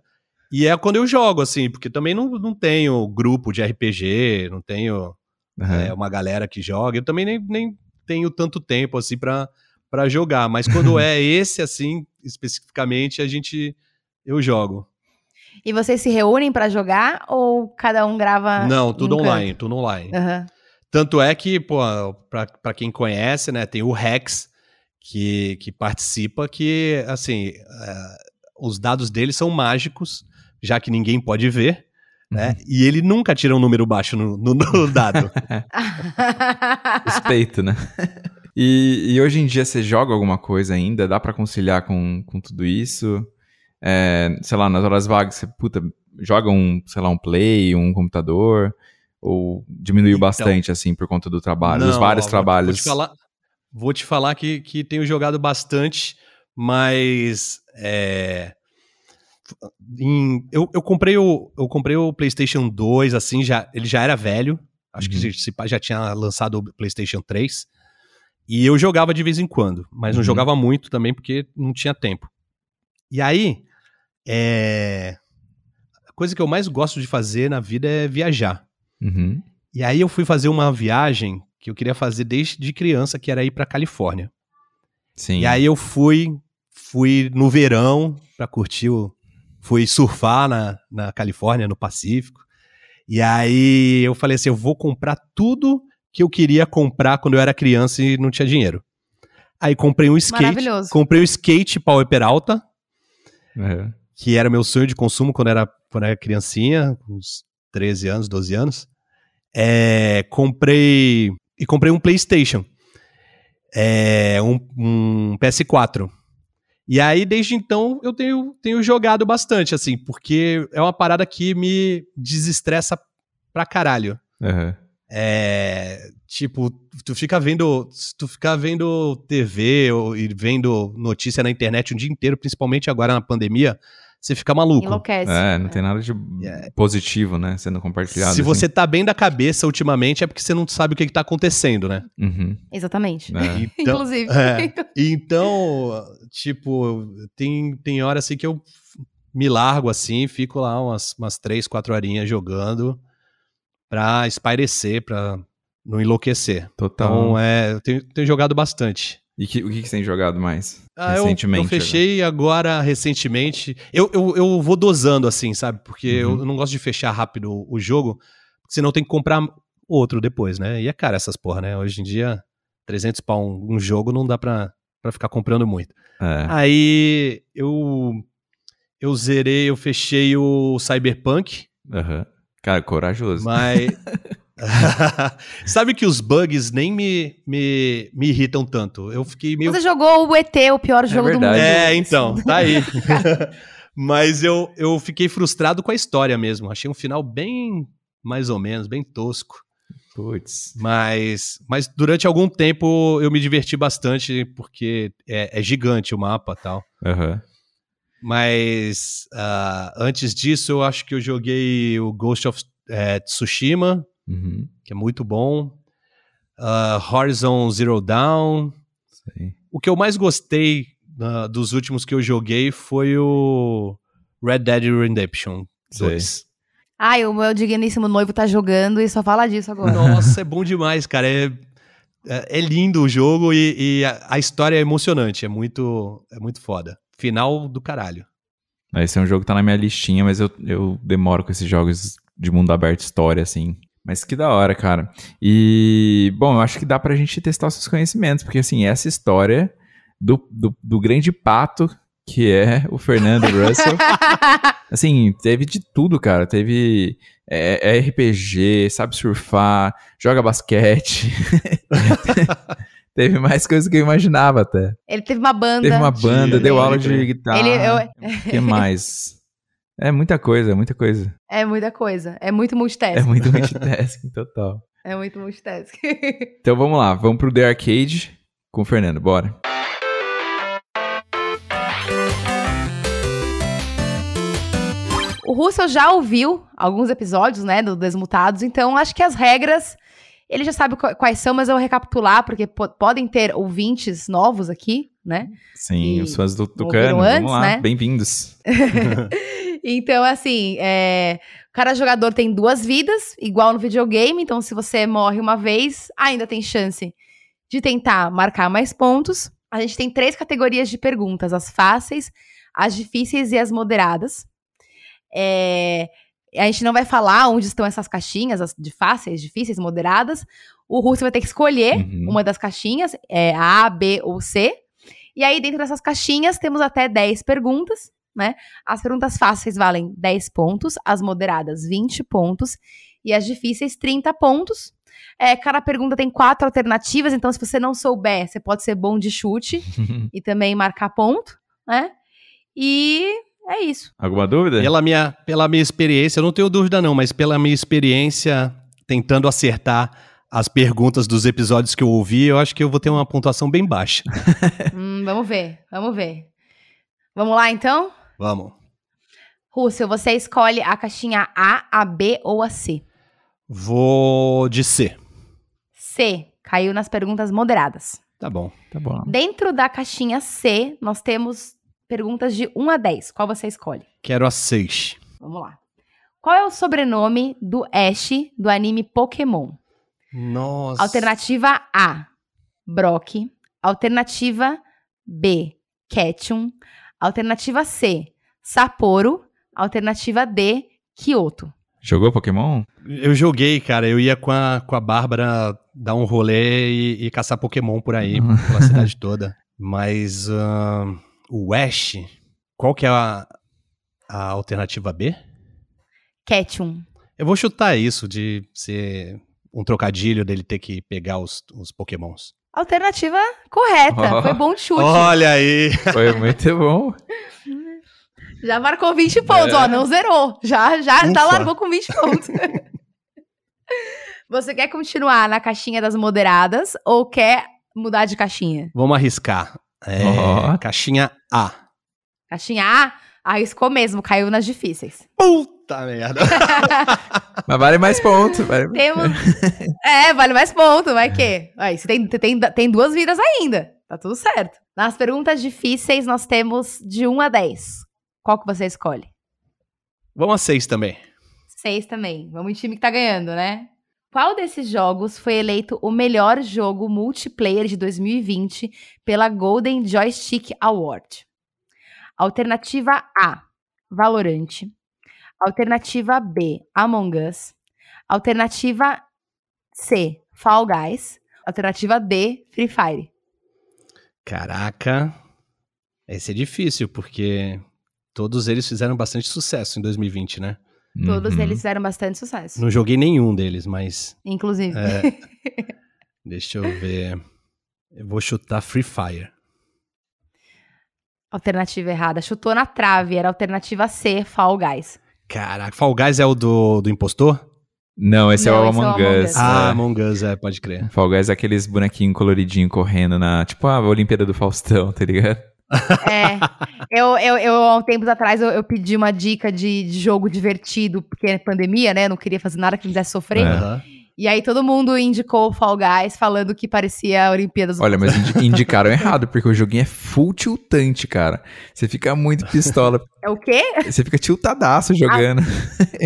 Speaker 3: E é quando eu jogo, assim, porque também não, não tenho grupo de RPG, não tenho
Speaker 1: Aham.
Speaker 3: é, uma galera que joga. Eu também nem, nem tenho tanto tempo, assim, pra, pra jogar. Mas quando é esse, assim, especificamente, a gente. Eu jogo.
Speaker 2: E vocês se reúnem pra jogar ou cada um grava?
Speaker 3: não, tudo
Speaker 2: em um canto?
Speaker 3: online, tudo online.
Speaker 2: Aham.
Speaker 3: Tanto é que, pô, pra, pra quem conhece, né, tem o Rex que, que participa, que, assim, é, os dados dele são mágicos, já que ninguém pode ver, né? E ele nunca tira um número baixo no, no- no dado.
Speaker 1: Respeito, né? E, e hoje em dia você joga alguma coisa ainda? Dá pra conciliar com, com tudo isso? É, sei lá, nas horas vagas você, puta, joga um, sei lá, um play, um computador? Ou diminuiu
Speaker 3: Então.
Speaker 1: bastante, assim, por conta do trabalho, dos
Speaker 3: Não,
Speaker 1: vários
Speaker 3: ó,
Speaker 1: trabalhos?
Speaker 3: Vou te falar, vou te falar que, que tenho jogado bastante, mas é, em- eu, eu comprei o eu comprei o PlayStation 2 assim, já ele já era velho, acho
Speaker 1: Uhum.
Speaker 3: que se já tinha lançado o PlayStation 3. E eu jogava de vez em quando, mas não
Speaker 1: Uhum.
Speaker 3: jogava muito também porque não tinha tempo. E aí, é, a coisa que eu mais gosto de fazer na vida é viajar.
Speaker 1: Uhum.
Speaker 3: E aí eu fui fazer uma viagem que eu queria fazer desde criança, que era ir pra Califórnia.
Speaker 1: Sim.
Speaker 3: E aí eu fui, fui no verão pra curtir o, fui surfar na, na Califórnia, no Pacífico. E aí eu falei assim, eu vou comprar tudo que eu queria comprar quando eu era criança e não tinha dinheiro. Aí comprei um skate,
Speaker 2: Maravilhoso.
Speaker 3: comprei um skate Power Peralta,
Speaker 1: É.
Speaker 3: que era meu sonho de consumo quando era, quando era criancinha, uns 13 anos, 12 anos. É, comprei. E comprei um PlayStation. É, um, um PS4. E aí, desde então, eu tenho, tenho jogado bastante, assim, porque é uma parada que me desestressa pra caralho.
Speaker 1: Aham.
Speaker 3: É, tipo, tu fica vendo, tu ficar vendo TV ou, e vendo notícia na internet o dia inteiro, principalmente agora na pandemia, você fica maluco.
Speaker 2: Enlouquece.
Speaker 1: É, não tem nada de
Speaker 3: É.
Speaker 1: positivo, né? Sendo compartilhado.
Speaker 3: Se
Speaker 1: assim.
Speaker 3: você tá bem da cabeça ultimamente, é porque você não sabe o que, que tá acontecendo, né?
Speaker 1: Uhum.
Speaker 2: Exatamente.
Speaker 1: É.
Speaker 3: Então,
Speaker 2: Inclusive.
Speaker 3: é. então tipo, tem, tem hora assim que eu me largo assim, fico lá umas, umas três, quatro horinhas jogando pra espairecer, pra não enlouquecer.
Speaker 1: Total.
Speaker 3: Então, é, eu tenho, tenho jogado bastante.
Speaker 1: E que- o que, que você tem jogado mais?
Speaker 3: Ah, eu,
Speaker 1: recentemente.
Speaker 3: eu fechei agora recentemente. Eu, eu, eu vou dosando assim, sabe? Porque
Speaker 1: Uhum.
Speaker 3: eu não gosto de fechar rápido o, o jogo, senão tem que comprar outro depois, né? E é caro essas porra, né? Hoje em dia, 300 pau um, um jogo não dá pra, pra ficar comprando muito.
Speaker 1: É.
Speaker 3: Aí eu, eu zerei, eu fechei o Cyberpunk,
Speaker 1: Aham. Cara, corajoso.
Speaker 3: mas. Sabe que os bugs nem me, me, me irritam tanto. Eu fiquei meio
Speaker 2: Você jogou o ET, o pior jogo do mundo.
Speaker 3: É, então, tá aí. Mas eu, eu fiquei frustrado com a história mesmo. Achei um final bem, mais ou menos, bem tosco.
Speaker 1: Putz.
Speaker 3: Mas, mas durante algum tempo eu me diverti bastante, porque é, é gigante o mapa e tal.
Speaker 1: Aham.
Speaker 3: Mas ah, antes disso, eu acho que eu joguei o Ghost of eh, Tsushima,
Speaker 1: Uhum.
Speaker 3: que é muito bom. Ah, Horizon Zero Dawn.
Speaker 1: Sei.
Speaker 3: O que eu mais gostei ah, dos últimos que eu joguei foi o Red Dead Redemption
Speaker 1: Sei.
Speaker 3: 2.
Speaker 2: Ai, o meu digníssimo noivo tá jogando e só fala disso agora.
Speaker 3: Nossa, é bom demais, cara. É, é, é lindo o jogo e, e a, a história é emocionante. É muito, é muito foda. Final do caralho.
Speaker 1: Esse é um jogo que tá na minha listinha, mas eu, eu demoro com esses jogos de mundo aberto, história, assim. Mas que da hora, cara. E, bom, eu acho que dá pra gente testar os seus conhecimentos, porque, assim, essa história do, do, do grande pato, que é o Fernando Russell, assim, teve de tudo, cara. Teve é, é RPG, sabe surfar, joga basquete. teve mais coisas que eu imaginava até.
Speaker 2: Ele teve uma banda.
Speaker 1: Teve uma banda, deu aula de guitarra.
Speaker 2: Ele, eu-
Speaker 1: O que mais? É muita coisa, muita coisa.
Speaker 2: é muita coisa. É muito
Speaker 1: É
Speaker 2: multitasking.
Speaker 1: muito multitasking, total.
Speaker 2: É muito multitasking.
Speaker 1: Então vamos lá, vamos pro The Arcade com o Fernando, bora.
Speaker 2: O Russell já ouviu alguns episódios, né, do Desmutados, então acho que as regras ele já sabe qu- quais são, mas eu vou recapitular, porque po- podem ter ouvintes novos aqui, né?
Speaker 1: Sim,
Speaker 2: E
Speaker 1: os fãs do Tucano, vamos lá,
Speaker 2: né?
Speaker 1: bem-vindos.
Speaker 2: Então, assim, é, cada jogador tem duas vidas, igual no videogame. Então, se você morre uma vez, ainda tem chance de tentar marcar mais pontos. A gente tem três categorias de perguntas: as fáceis, as difíceis e as moderadas. É, a gente não vai falar onde estão essas caixinhas, as de fáceis, difíceis, moderadas. O Russo vai ter que escolher
Speaker 1: Uhum.
Speaker 2: uma das caixinhas, é, A, B ou C. E aí, dentro dessas caixinhas, temos até 10 perguntas, né? As perguntas fáceis valem 10 pontos, as moderadas 20 pontos e as difíceis 30 pontos. É, cada pergunta tem quatro alternativas, então se você não souber, você pode ser bom de chute e também marcar ponto, né? E é isso.
Speaker 1: Alguma dúvida?
Speaker 3: Pela minha, pela minha experiência, eu não tenho dúvida não, mas pela minha experiência tentando acertar as perguntas dos episódios que eu ouvi, eu acho que eu vou ter uma pontuação bem baixa.
Speaker 2: Hum, vamos ver, vamos ver. Vamos lá então?
Speaker 3: Vamos.
Speaker 2: Rússio, você escolhe a caixinha A, a B ou a C.
Speaker 3: Vou de C.
Speaker 2: C, caiu nas perguntas moderadas.
Speaker 3: Tá bom.
Speaker 1: Tá bom.
Speaker 2: Dentro da caixinha C, nós temos perguntas de 1 a 10. Qual você escolhe?
Speaker 3: Quero a 6.
Speaker 2: Vamos lá. Qual é o sobrenome do Ash do anime Pokémon?
Speaker 3: Nossa.
Speaker 2: Alternativa A, Brock. Alternativa B, Ketchum. Alternativa C, Sapporo. Alternativa D, Kyoto.
Speaker 1: Jogou Pokémon?
Speaker 3: Eu joguei, cara. Eu ia com a, com a Bárbara dar um rolê e, e caçar Pokémon por aí, pela cidade toda. Mas ahn, o Ash, qual que é a, a alternativa B?
Speaker 2: Ketchum.
Speaker 3: Eu vou chutar isso de ser um trocadilho dele ter que pegar os, os Pokémons.
Speaker 2: Alternativa correta.
Speaker 1: Oh.
Speaker 2: Foi bom chute.
Speaker 3: Olha aí!
Speaker 1: Foi muito bom.
Speaker 2: Já marcou 20 pontos,
Speaker 1: É.
Speaker 2: ó, não zerou. Já, já, já
Speaker 3: Ufa.
Speaker 2: largou com 20 pontos. Você quer continuar na caixinha das moderadas ou quer mudar de caixinha?
Speaker 3: Vamos arriscar. É,
Speaker 1: Ó.
Speaker 3: Caixinha A.
Speaker 2: Caixinha A, arriscou mesmo, caiu nas difíceis.
Speaker 3: Puta merda!
Speaker 1: Mas vale mais ponto. Vale...
Speaker 2: Temos. é, vale mais ponto, vai que? Aí, você tem, tem, tem duas vidas ainda. Tá tudo certo. Nas perguntas difíceis, nós temos de 1 a 10. Qual que você escolhe?
Speaker 3: Vamos a 6 também.
Speaker 2: 6 também. Vamos em time que tá ganhando, né? Qual desses jogos foi eleito o melhor jogo multiplayer de 2020 pela Golden Joystick Award? Alternativa A, Valorant. Alternativa B, Among Us. Alternativa C, Fall Guys. Alternativa D, Free Fire.
Speaker 3: Caraca. Esse é difícil, porque todos eles fizeram bastante sucesso em 2020, né?
Speaker 2: Todos
Speaker 1: Uhum.
Speaker 2: eles fizeram bastante sucesso,
Speaker 3: Não joguei nenhum deles, mas
Speaker 2: inclusive.
Speaker 3: é, deixa eu ver. Eu vou chutar Free Fire.
Speaker 2: Alternativa errada. Chutou na trave, era alternativa C, Fall Guys.
Speaker 3: Caraca, Fall Guys é o do, do impostor?
Speaker 1: Não, esse é
Speaker 2: Não,
Speaker 1: o
Speaker 2: esse é o
Speaker 1: Among
Speaker 2: Among
Speaker 1: Us.
Speaker 2: Us.
Speaker 3: Ah,
Speaker 1: é.
Speaker 3: Among Us, é, pode crer.
Speaker 1: Fall Guys é aqueles bonequinhos coloridinhos correndo na. Tipo a Olimpíada do Faustão, tá ligado?
Speaker 2: É. Eu, eu, eu, há um tempos atrás, eu, eu pedi uma dica de, de jogo divertido, porque é pandemia, né? Eu não queria fazer nada que me fizesse sofrer.
Speaker 1: É.
Speaker 2: E aí todo mundo indicou o Fall Guys, falando que parecia a Olimpíadas do
Speaker 1: Olha, mas indi- indicaram errado, porque o joguinho é full tiltante, cara. Você fica muito pistola.
Speaker 2: É o quê?
Speaker 1: Você fica tiltadaço jogando.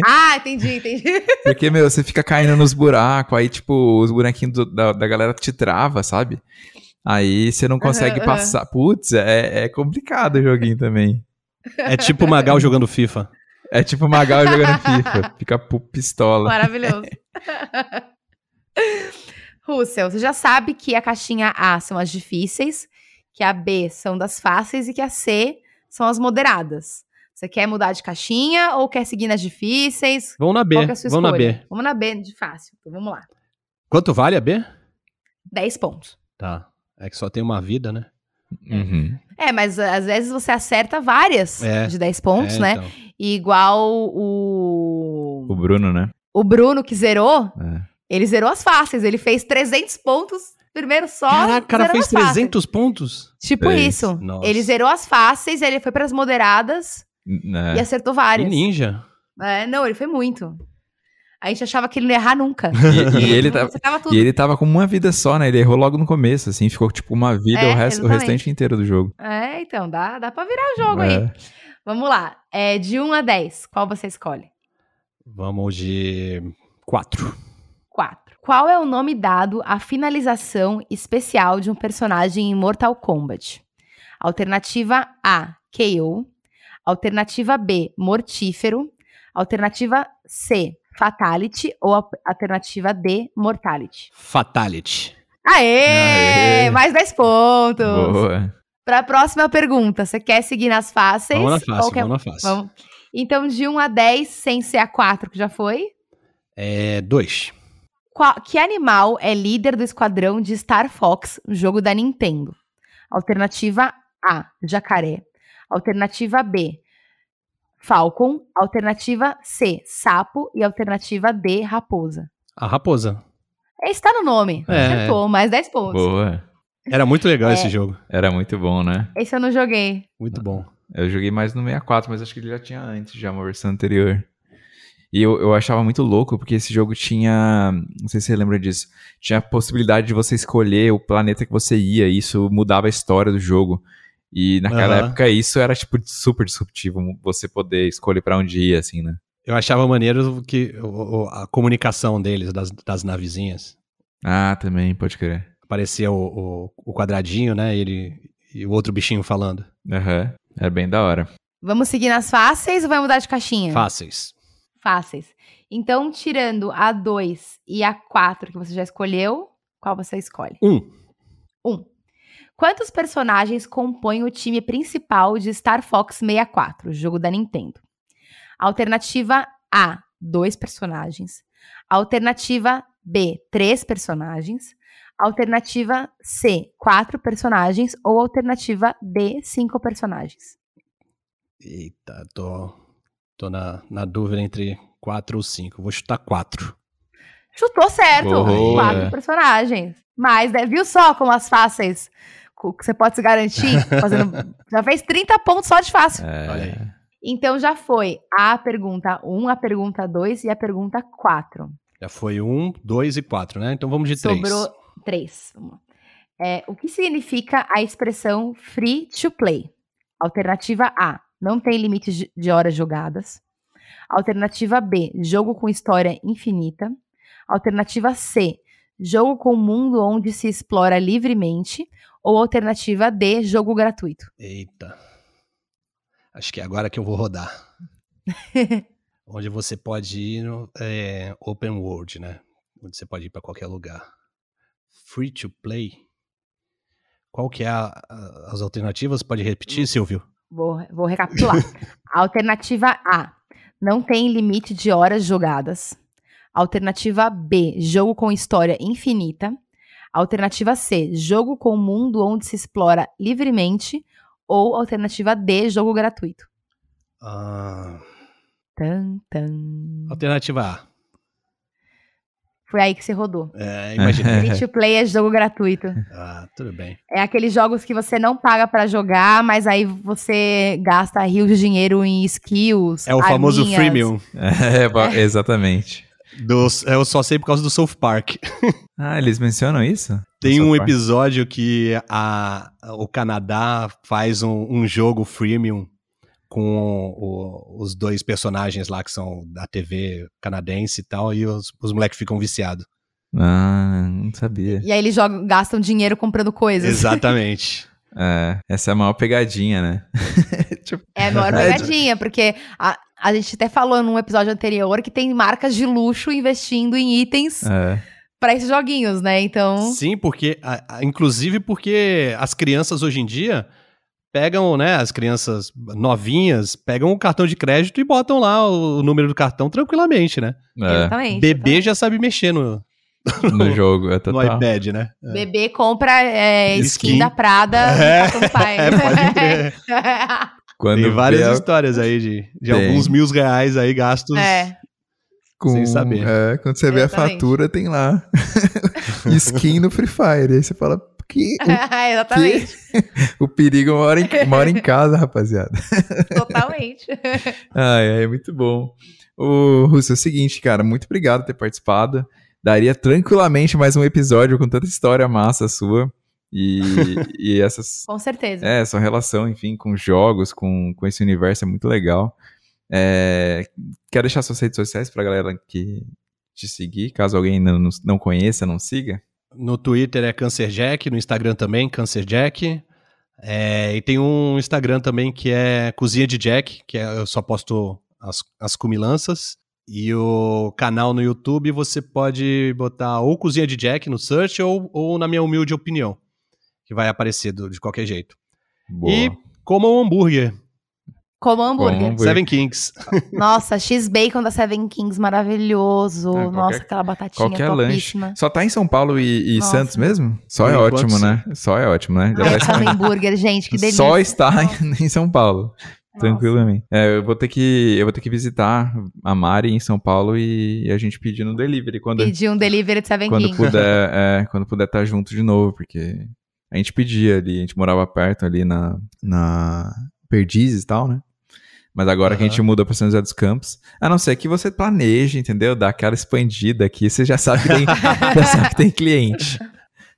Speaker 2: Ah, entendi, entendi.
Speaker 1: Porque, meu, você fica caindo nos buracos, aí, tipo, os bonequinhos do- da, da galera te trava, sabe? Aí você não consegue
Speaker 2: aham.
Speaker 1: passar. Putz, é, é complicado o joguinho também.
Speaker 3: É tipo o Magal jogando FIFA.
Speaker 1: É tipo Magal jogando FIFA. Fica pistola.
Speaker 2: Maravilhoso. Russell, você já sabe que a caixinha A são as difíceis, que a B são das fáceis e que a C são as moderadas. Você quer mudar de caixinha ou quer seguir nas difíceis?
Speaker 3: Vamos na B.
Speaker 2: Qual é a sua
Speaker 3: Vamos na? B.
Speaker 2: Vamos na B de fácil. Então vamos lá.
Speaker 3: Quanto vale a B?
Speaker 2: 10 pontos.
Speaker 3: Tá. É que só tem uma vida, né?
Speaker 1: Uhum.
Speaker 2: É, mas às vezes você acerta várias
Speaker 3: É.
Speaker 2: de 10 pontos,
Speaker 3: É,
Speaker 2: né?
Speaker 3: então.
Speaker 2: E igual o.
Speaker 1: O Bruno, né?
Speaker 2: O Bruno que zerou,
Speaker 1: É.
Speaker 2: ele zerou as fáceis. Ele fez 300 pontos primeiro só.
Speaker 3: Caraca, o cara fez
Speaker 2: as fáceis.
Speaker 3: 300 pontos?
Speaker 2: Tipo isso.
Speaker 3: Nossa.
Speaker 2: Ele zerou as fáceis, ele foi pras moderadas
Speaker 1: N-
Speaker 2: e
Speaker 1: é.
Speaker 2: acertou
Speaker 3: Que
Speaker 2: várias.
Speaker 3: ninja.
Speaker 2: É, não, ele foi muito. A gente achava que ele não ia errar nunca.
Speaker 1: E, e ele tava,
Speaker 2: Você tava
Speaker 1: e ele tava com uma vida só, né? Ele errou logo no começo, assim, ficou tipo uma vida
Speaker 2: É,
Speaker 1: o, resto, o restante inteiro do jogo.
Speaker 2: É, então, dá, dá pra virar o jogo aí.
Speaker 1: É.
Speaker 2: Vamos lá. É, de 1 a 10, qual você escolhe?
Speaker 3: Vamos de quatro.
Speaker 2: 4. Qual é o nome dado à finalização especial de um personagem em Mortal Kombat? Alternativa A, KO. Alternativa B, Mortífero. Alternativa C, Fatality. Ou a- alternativa D, Mortality.
Speaker 3: Fatality.
Speaker 2: Aê!
Speaker 1: Aê!
Speaker 2: Mais 10 pontos.
Speaker 1: Boa.
Speaker 2: Para a próxima pergunta, você quer seguir nas fáceis?
Speaker 3: Vamos na fácil,
Speaker 2: quer-
Speaker 3: vamos na fácil.
Speaker 2: Vamos. Então, de 1 a 10, sem ser a 4, que já foi.
Speaker 3: É dois.
Speaker 2: Qual- que animal é líder do esquadrão de Star Fox, no jogo da Nintendo? Alternativa A, jacaré. Alternativa B, falcon. Alternativa C, sapo. E alternativa D, raposa.
Speaker 3: A raposa.
Speaker 2: Está no nome.
Speaker 3: É.
Speaker 2: Acertou, mais 10 pontos.
Speaker 1: Boa.
Speaker 3: Era muito legal
Speaker 2: É.
Speaker 3: esse jogo.
Speaker 1: Era muito bom, né?
Speaker 2: Esse eu não joguei.
Speaker 3: Muito bom.
Speaker 1: Eu joguei mais no 64, mas acho que ele já tinha antes, já uma versão anterior. E eu, eu achava muito louco, porque esse jogo tinha. Não sei se você lembra disso. Tinha a possibilidade de você escolher o planeta que você ia, e isso mudava a história do jogo. E naquela
Speaker 3: Aham.
Speaker 1: época isso era, tipo, super disruptivo, você poder escolher pra onde ir, assim, né?
Speaker 3: Eu achava maneiro que a comunicação deles, das, das navezinhas.
Speaker 1: Ah, também, pode crer.
Speaker 3: Aparecia o, o, o quadradinho, né? E, ele, e o outro bichinho falando.
Speaker 1: Aham. Era bem da hora.
Speaker 2: Vamos seguir nas fáceis ou vai mudar de caixinha?
Speaker 3: Fáceis.
Speaker 2: Fáceis. Então, tirando a 2 e a 4 que você já escolheu, qual você escolhe?
Speaker 3: Um.
Speaker 2: 1. Quantos personagens compõem o time principal de Star Fox 64, o jogo da Nintendo? Alternativa A, 2 personagens. Alternativa B, 3 personagens. Alternativa C, 4 personagens. Ou alternativa D, 5 personagens.
Speaker 3: Eita, tô, tô na, na dúvida entre quatro ou cinco. Vou chutar quatro.
Speaker 2: Chutou certo!
Speaker 1: Boa.
Speaker 2: Quatro personagens. Mas, né, viu só como as fáceis co- que você pode se garantir? Fazendo, já fez 30 pontos só de fácil.
Speaker 1: É.
Speaker 2: Então já foi a pergunta 1, a pergunta 2 e a pergunta 4.
Speaker 3: Já foi um, dois e quatro, né? Então vamos de três.
Speaker 2: Sobrou 3. É, o que significa a expressão free to play? Alternativa A, não tem limite de- de horas jogadas. Alternativa B, jogo com história infinita. Alternativa C, jogo com mundo onde se explora livremente. Ou alternativa D, jogo gratuito.
Speaker 3: Eita. Acho que é agora que eu vou rodar. Onde você pode ir no é, open world, né? Onde você pode ir para qualquer lugar. Free to play. Qual que é a- a- as alternativas? Pode repetir, Silvio?
Speaker 2: Vou, vou recapitular. Alternativa A, não tem limite de horas jogadas. Alternativa B, jogo com história infinita. Alternativa C, jogo com mundo onde se explora livremente. Ou alternativa D, jogo gratuito.
Speaker 3: Ah,
Speaker 2: Tan, tan.
Speaker 3: alternativa A.
Speaker 2: Foi aí que você rodou.
Speaker 3: É, imagina.
Speaker 2: Free to play é jogo gratuito.
Speaker 3: ah, tudo bem.
Speaker 2: É aqueles jogos que você não paga pra jogar, mas aí você gasta rios de dinheiro em skills.
Speaker 3: É o famoso
Speaker 2: arminhas.
Speaker 3: freemium.
Speaker 1: É, ba- exatamente.
Speaker 3: Dos, eu só sei por causa do South Park.
Speaker 1: Ah, eles mencionam isso?
Speaker 3: Tem um episódio que a, o Canadá faz um, um jogo freemium com o- os dois personagens lá que são da TV canadense e tal, e os, os moleques ficam viciados.
Speaker 1: Ah, não sabia.
Speaker 2: E aí eles jogam, gastam dinheiro comprando coisas.
Speaker 3: Exatamente.
Speaker 1: É, essa é a maior pegadinha, né? Tipo,
Speaker 2: É a maior
Speaker 1: É,
Speaker 2: pegadinha, porque a, a gente até falou num episódio anterior que tem marcas de luxo investindo em itens
Speaker 1: é.
Speaker 2: pra esses joguinhos, né? Então,
Speaker 3: Sim, porque, inclusive porque as crianças hoje em dia pegam, né, as crianças novinhas, pegam o cartão de crédito e botam lá o, número do cartão tranquilamente, né?
Speaker 1: é,
Speaker 2: exatamente.
Speaker 3: Bebê já sabe mexer no,
Speaker 1: no jogo, é
Speaker 3: no
Speaker 1: total.
Speaker 3: iPad, né?
Speaker 2: Bebê compra é, skin,
Speaker 3: Skin.
Speaker 2: da Prada
Speaker 3: É,
Speaker 2: no do pai.
Speaker 3: é, pode crer.
Speaker 1: Quando
Speaker 3: Tem várias
Speaker 1: a-
Speaker 3: histórias aí de, de
Speaker 1: Tem.
Speaker 3: alguns mil reais aí gastos.
Speaker 2: é.
Speaker 3: sem saber.
Speaker 4: É, quando você vê a
Speaker 2: Exatamente.
Speaker 4: fatura, tem lá skin no Free Fire. Aí você fala,
Speaker 1: Porque
Speaker 2: Exatamente.
Speaker 1: o perigo mora em, mora em casa, rapaziada.
Speaker 2: Totalmente.
Speaker 1: Ai, ai, muito bom. O Russo, é o seguinte, cara, muito obrigado por ter participado. Daria tranquilamente mais um episódio com tanta história massa sua. E, e essas.
Speaker 2: Com certeza.
Speaker 1: É, sua relação, enfim, com jogos, com, com esse universo é muito legal. É, quer deixar suas redes sociais pra galera que te seguir, caso alguém não, não conheça, não siga?
Speaker 3: No Twitter é CancerJack, no Instagram também, CancerJack. É, e tem um Instagram também que é Cozinha de Jack, que é, eu só posto as, as cumilanças. E o canal no YouTube você pode botar ou Cozinha de Jack no search ou, ou na minha humilde opinião, que vai aparecer do, de qualquer jeito.
Speaker 1: Boa.
Speaker 3: E coma um hambúrguer.
Speaker 2: Como hambúrguer.
Speaker 1: Como hambúrguer.
Speaker 3: Seven Kings.
Speaker 2: Nossa, X-Bacon da Seven Kings, maravilhoso.
Speaker 1: Ah, qualquer-
Speaker 2: Nossa, aquela batatinha
Speaker 1: Qualquer lanche. Só tá em São Paulo e, e. Santos mesmo? Só é
Speaker 3: enquanto,
Speaker 1: ótimo, né? Só é ótimo, né? Já
Speaker 2: Ai,
Speaker 1: vai
Speaker 2: come hambúrguer, gente, que delícia.
Speaker 1: Só está
Speaker 2: Nossa,
Speaker 1: em, em São Paulo. Tranquilamente. É, eu vou ter que eu vou ter que visitar a Mari em São Paulo e, a gente pedir no delivery quando
Speaker 2: Pedir um delivery de Seven
Speaker 1: quando
Speaker 2: Kings.
Speaker 1: puder, é, quando puder estar junto de novo, porque a gente pedia ali, a gente morava perto ali na na Perdizes e tal, né? Mas agora que a gente muda para São José dos Campos, a não ser que você planeje, entendeu? Dar aquela expandida aqui, você já sabe que tem, já sabe que tem cliente.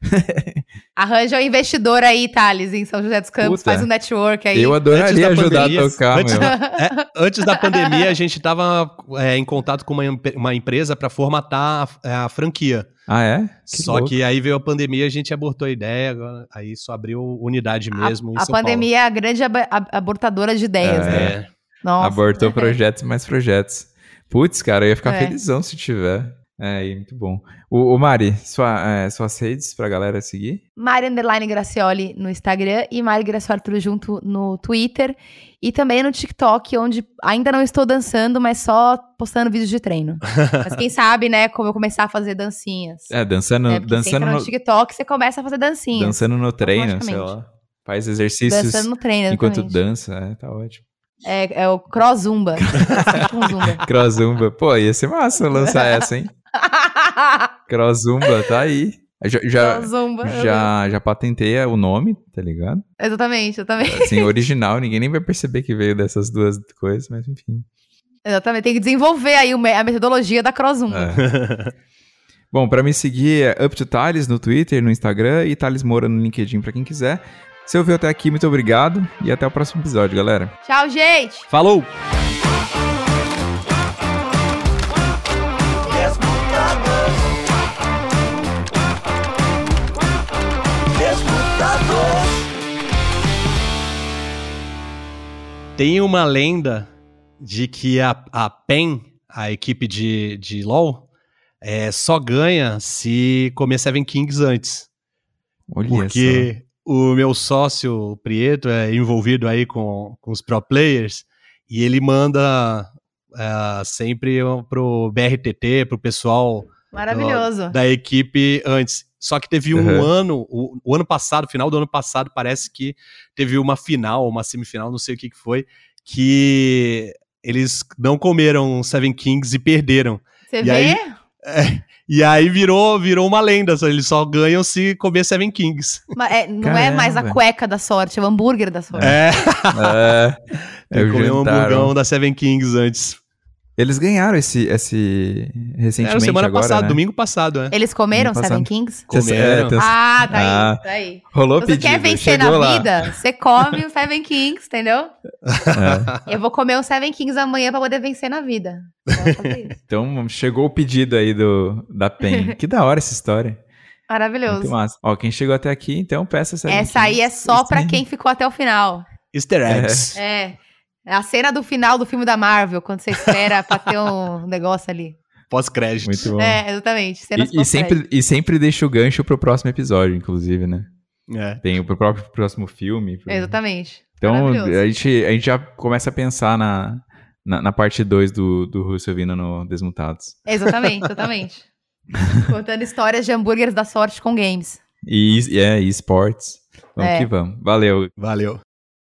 Speaker 2: Arranja um investidor aí, Thales, em São José dos Campos.
Speaker 1: Puta.
Speaker 2: Faz um network aí.
Speaker 1: Eu
Speaker 3: Antes
Speaker 1: adoraria
Speaker 3: da
Speaker 1: ajudar
Speaker 3: pandemia-
Speaker 1: a tocar,
Speaker 3: antes,
Speaker 1: meu.
Speaker 3: é, antes da pandemia, a gente estava em contato com uma, uma empresa para formatar a, a franquia.
Speaker 1: Ah, é? Que
Speaker 3: só
Speaker 1: louco.
Speaker 3: que aí veio a pandemia, a gente abortou a ideia, aí só abriu unidade mesmo em
Speaker 2: a
Speaker 3: São
Speaker 2: pandemia é a grande ab- ab- abortadora de ideias,
Speaker 3: Paulo.
Speaker 2: né?
Speaker 3: É.
Speaker 2: Nossa.
Speaker 1: Abortou projetos e mais projetos. Putz, cara, eu ia ficar
Speaker 2: É.
Speaker 1: felizão se tiver. É, e muito bom. O, o Mari, sua, é, suas redes pra galera seguir?
Speaker 2: Mari Underline Gracioli no Instagram e Mari Gracioli tudo junto no Twitter. E também no TikTok, onde ainda não estou dançando, mas só postando vídeos de treino. mas quem sabe, né, como eu começar a fazer dancinhas.
Speaker 1: É, dançando,
Speaker 2: né?
Speaker 1: Dançando,
Speaker 2: entra no TikTok, você começa a fazer dancinhas.
Speaker 1: dançando no treino, sei lá. Faz exercícios
Speaker 2: Dançando no treino,
Speaker 1: enquanto dança, é, tá ótimo.
Speaker 2: É, é o Cross Zumba. com Zumba.
Speaker 1: Crosszumba, pô, ia ser massa lançar essa, hein? Crosszumba, tá aí. Já, já,
Speaker 2: Zumba.
Speaker 1: já, já patentei o nome, tá ligado?
Speaker 2: Exatamente, exatamente.
Speaker 1: Assim, original, ninguém nem vai perceber que veio dessas duas coisas, mas enfim.
Speaker 2: Exatamente. Tem que desenvolver aí a metodologia da Cross Zumba.
Speaker 1: É. Bom, pra me seguir é Up to Thales no Twitter, no Instagram e Thales Moura no LinkedIn pra quem quiser. Se ouviu até aqui, muito obrigado e até o próximo episódio, galera.
Speaker 2: Tchau, gente!
Speaker 3: Falou! Tem uma lenda de que a, a PEN, a equipe de, de LoL, é, só ganha se comer Seven Kings antes.
Speaker 1: Olha
Speaker 3: Porque o meu sócio, o Prieto, é envolvido aí com, com os pro players e ele manda é, sempre pro BRTT, pro pessoal
Speaker 2: Maravilhoso.
Speaker 3: da equipe antes. Só que teve um
Speaker 1: Uhum.
Speaker 3: ano, o, o ano passado, final do ano passado, parece que teve uma final, uma semifinal, não sei o que, que foi, que eles não comeram Seven Kings e perderam.
Speaker 2: Você
Speaker 3: E
Speaker 2: vê?
Speaker 3: aí- E aí virou, virou uma lenda, só eles só ganham se comer Seven Kings.
Speaker 2: Ma- é, não é mais a
Speaker 1: Caramba.
Speaker 2: cueca da sorte, é o hambúrguer da sorte.
Speaker 3: É,
Speaker 1: É, é
Speaker 3: tem que
Speaker 1: o
Speaker 3: comer um hamburgão
Speaker 1: ó.
Speaker 3: da Seven Kings antes.
Speaker 1: Eles ganharam esse, esse recentemente
Speaker 3: Era semana
Speaker 1: agora,
Speaker 3: passada,
Speaker 1: né?
Speaker 3: domingo passado, é.
Speaker 2: Eles comeram Seven
Speaker 1: passado.
Speaker 2: Kings?
Speaker 3: Comeram.
Speaker 1: tem-
Speaker 2: Ah, tá aí,
Speaker 1: Ah,
Speaker 2: tá aí.
Speaker 1: rolou
Speaker 2: Se você
Speaker 1: pedido,
Speaker 2: quer vencer na
Speaker 1: lá.
Speaker 2: vida, você come o Seven Kings, entendeu?
Speaker 1: É.
Speaker 2: Eu vou comer um Seven Kings amanhã pra poder vencer na vida.
Speaker 1: Então chegou o pedido aí do, da PEN. que da hora essa história. Muito
Speaker 2: Maravilhoso.
Speaker 1: massa. Ó, quem chegou até aqui, então peça essa.
Speaker 2: Essa aí é só pra quem ficou até o final.
Speaker 3: Easter eggs.
Speaker 2: É. É a cena do final do filme da Marvel, quando você espera pra ter um negócio ali.
Speaker 3: Pós-créditos.
Speaker 1: Muito bom.
Speaker 2: É, exatamente. Cenas
Speaker 1: E, e sempre, e sempre deixa o gancho pro próximo episódio, inclusive, né?
Speaker 3: É.
Speaker 1: Tem o pro próprio próximo filme. pro-
Speaker 2: Exatamente.
Speaker 1: Então a gente, a gente já começa a pensar na, na, na parte 2 do, do Russell vindo no Desmutados.
Speaker 2: Exatamente, exatamente. Contando histórias de hambúrgueres da sorte com games.
Speaker 1: E, e é, e esportes. Vamos
Speaker 2: É.
Speaker 1: que vamos. Valeu.
Speaker 3: Valeu.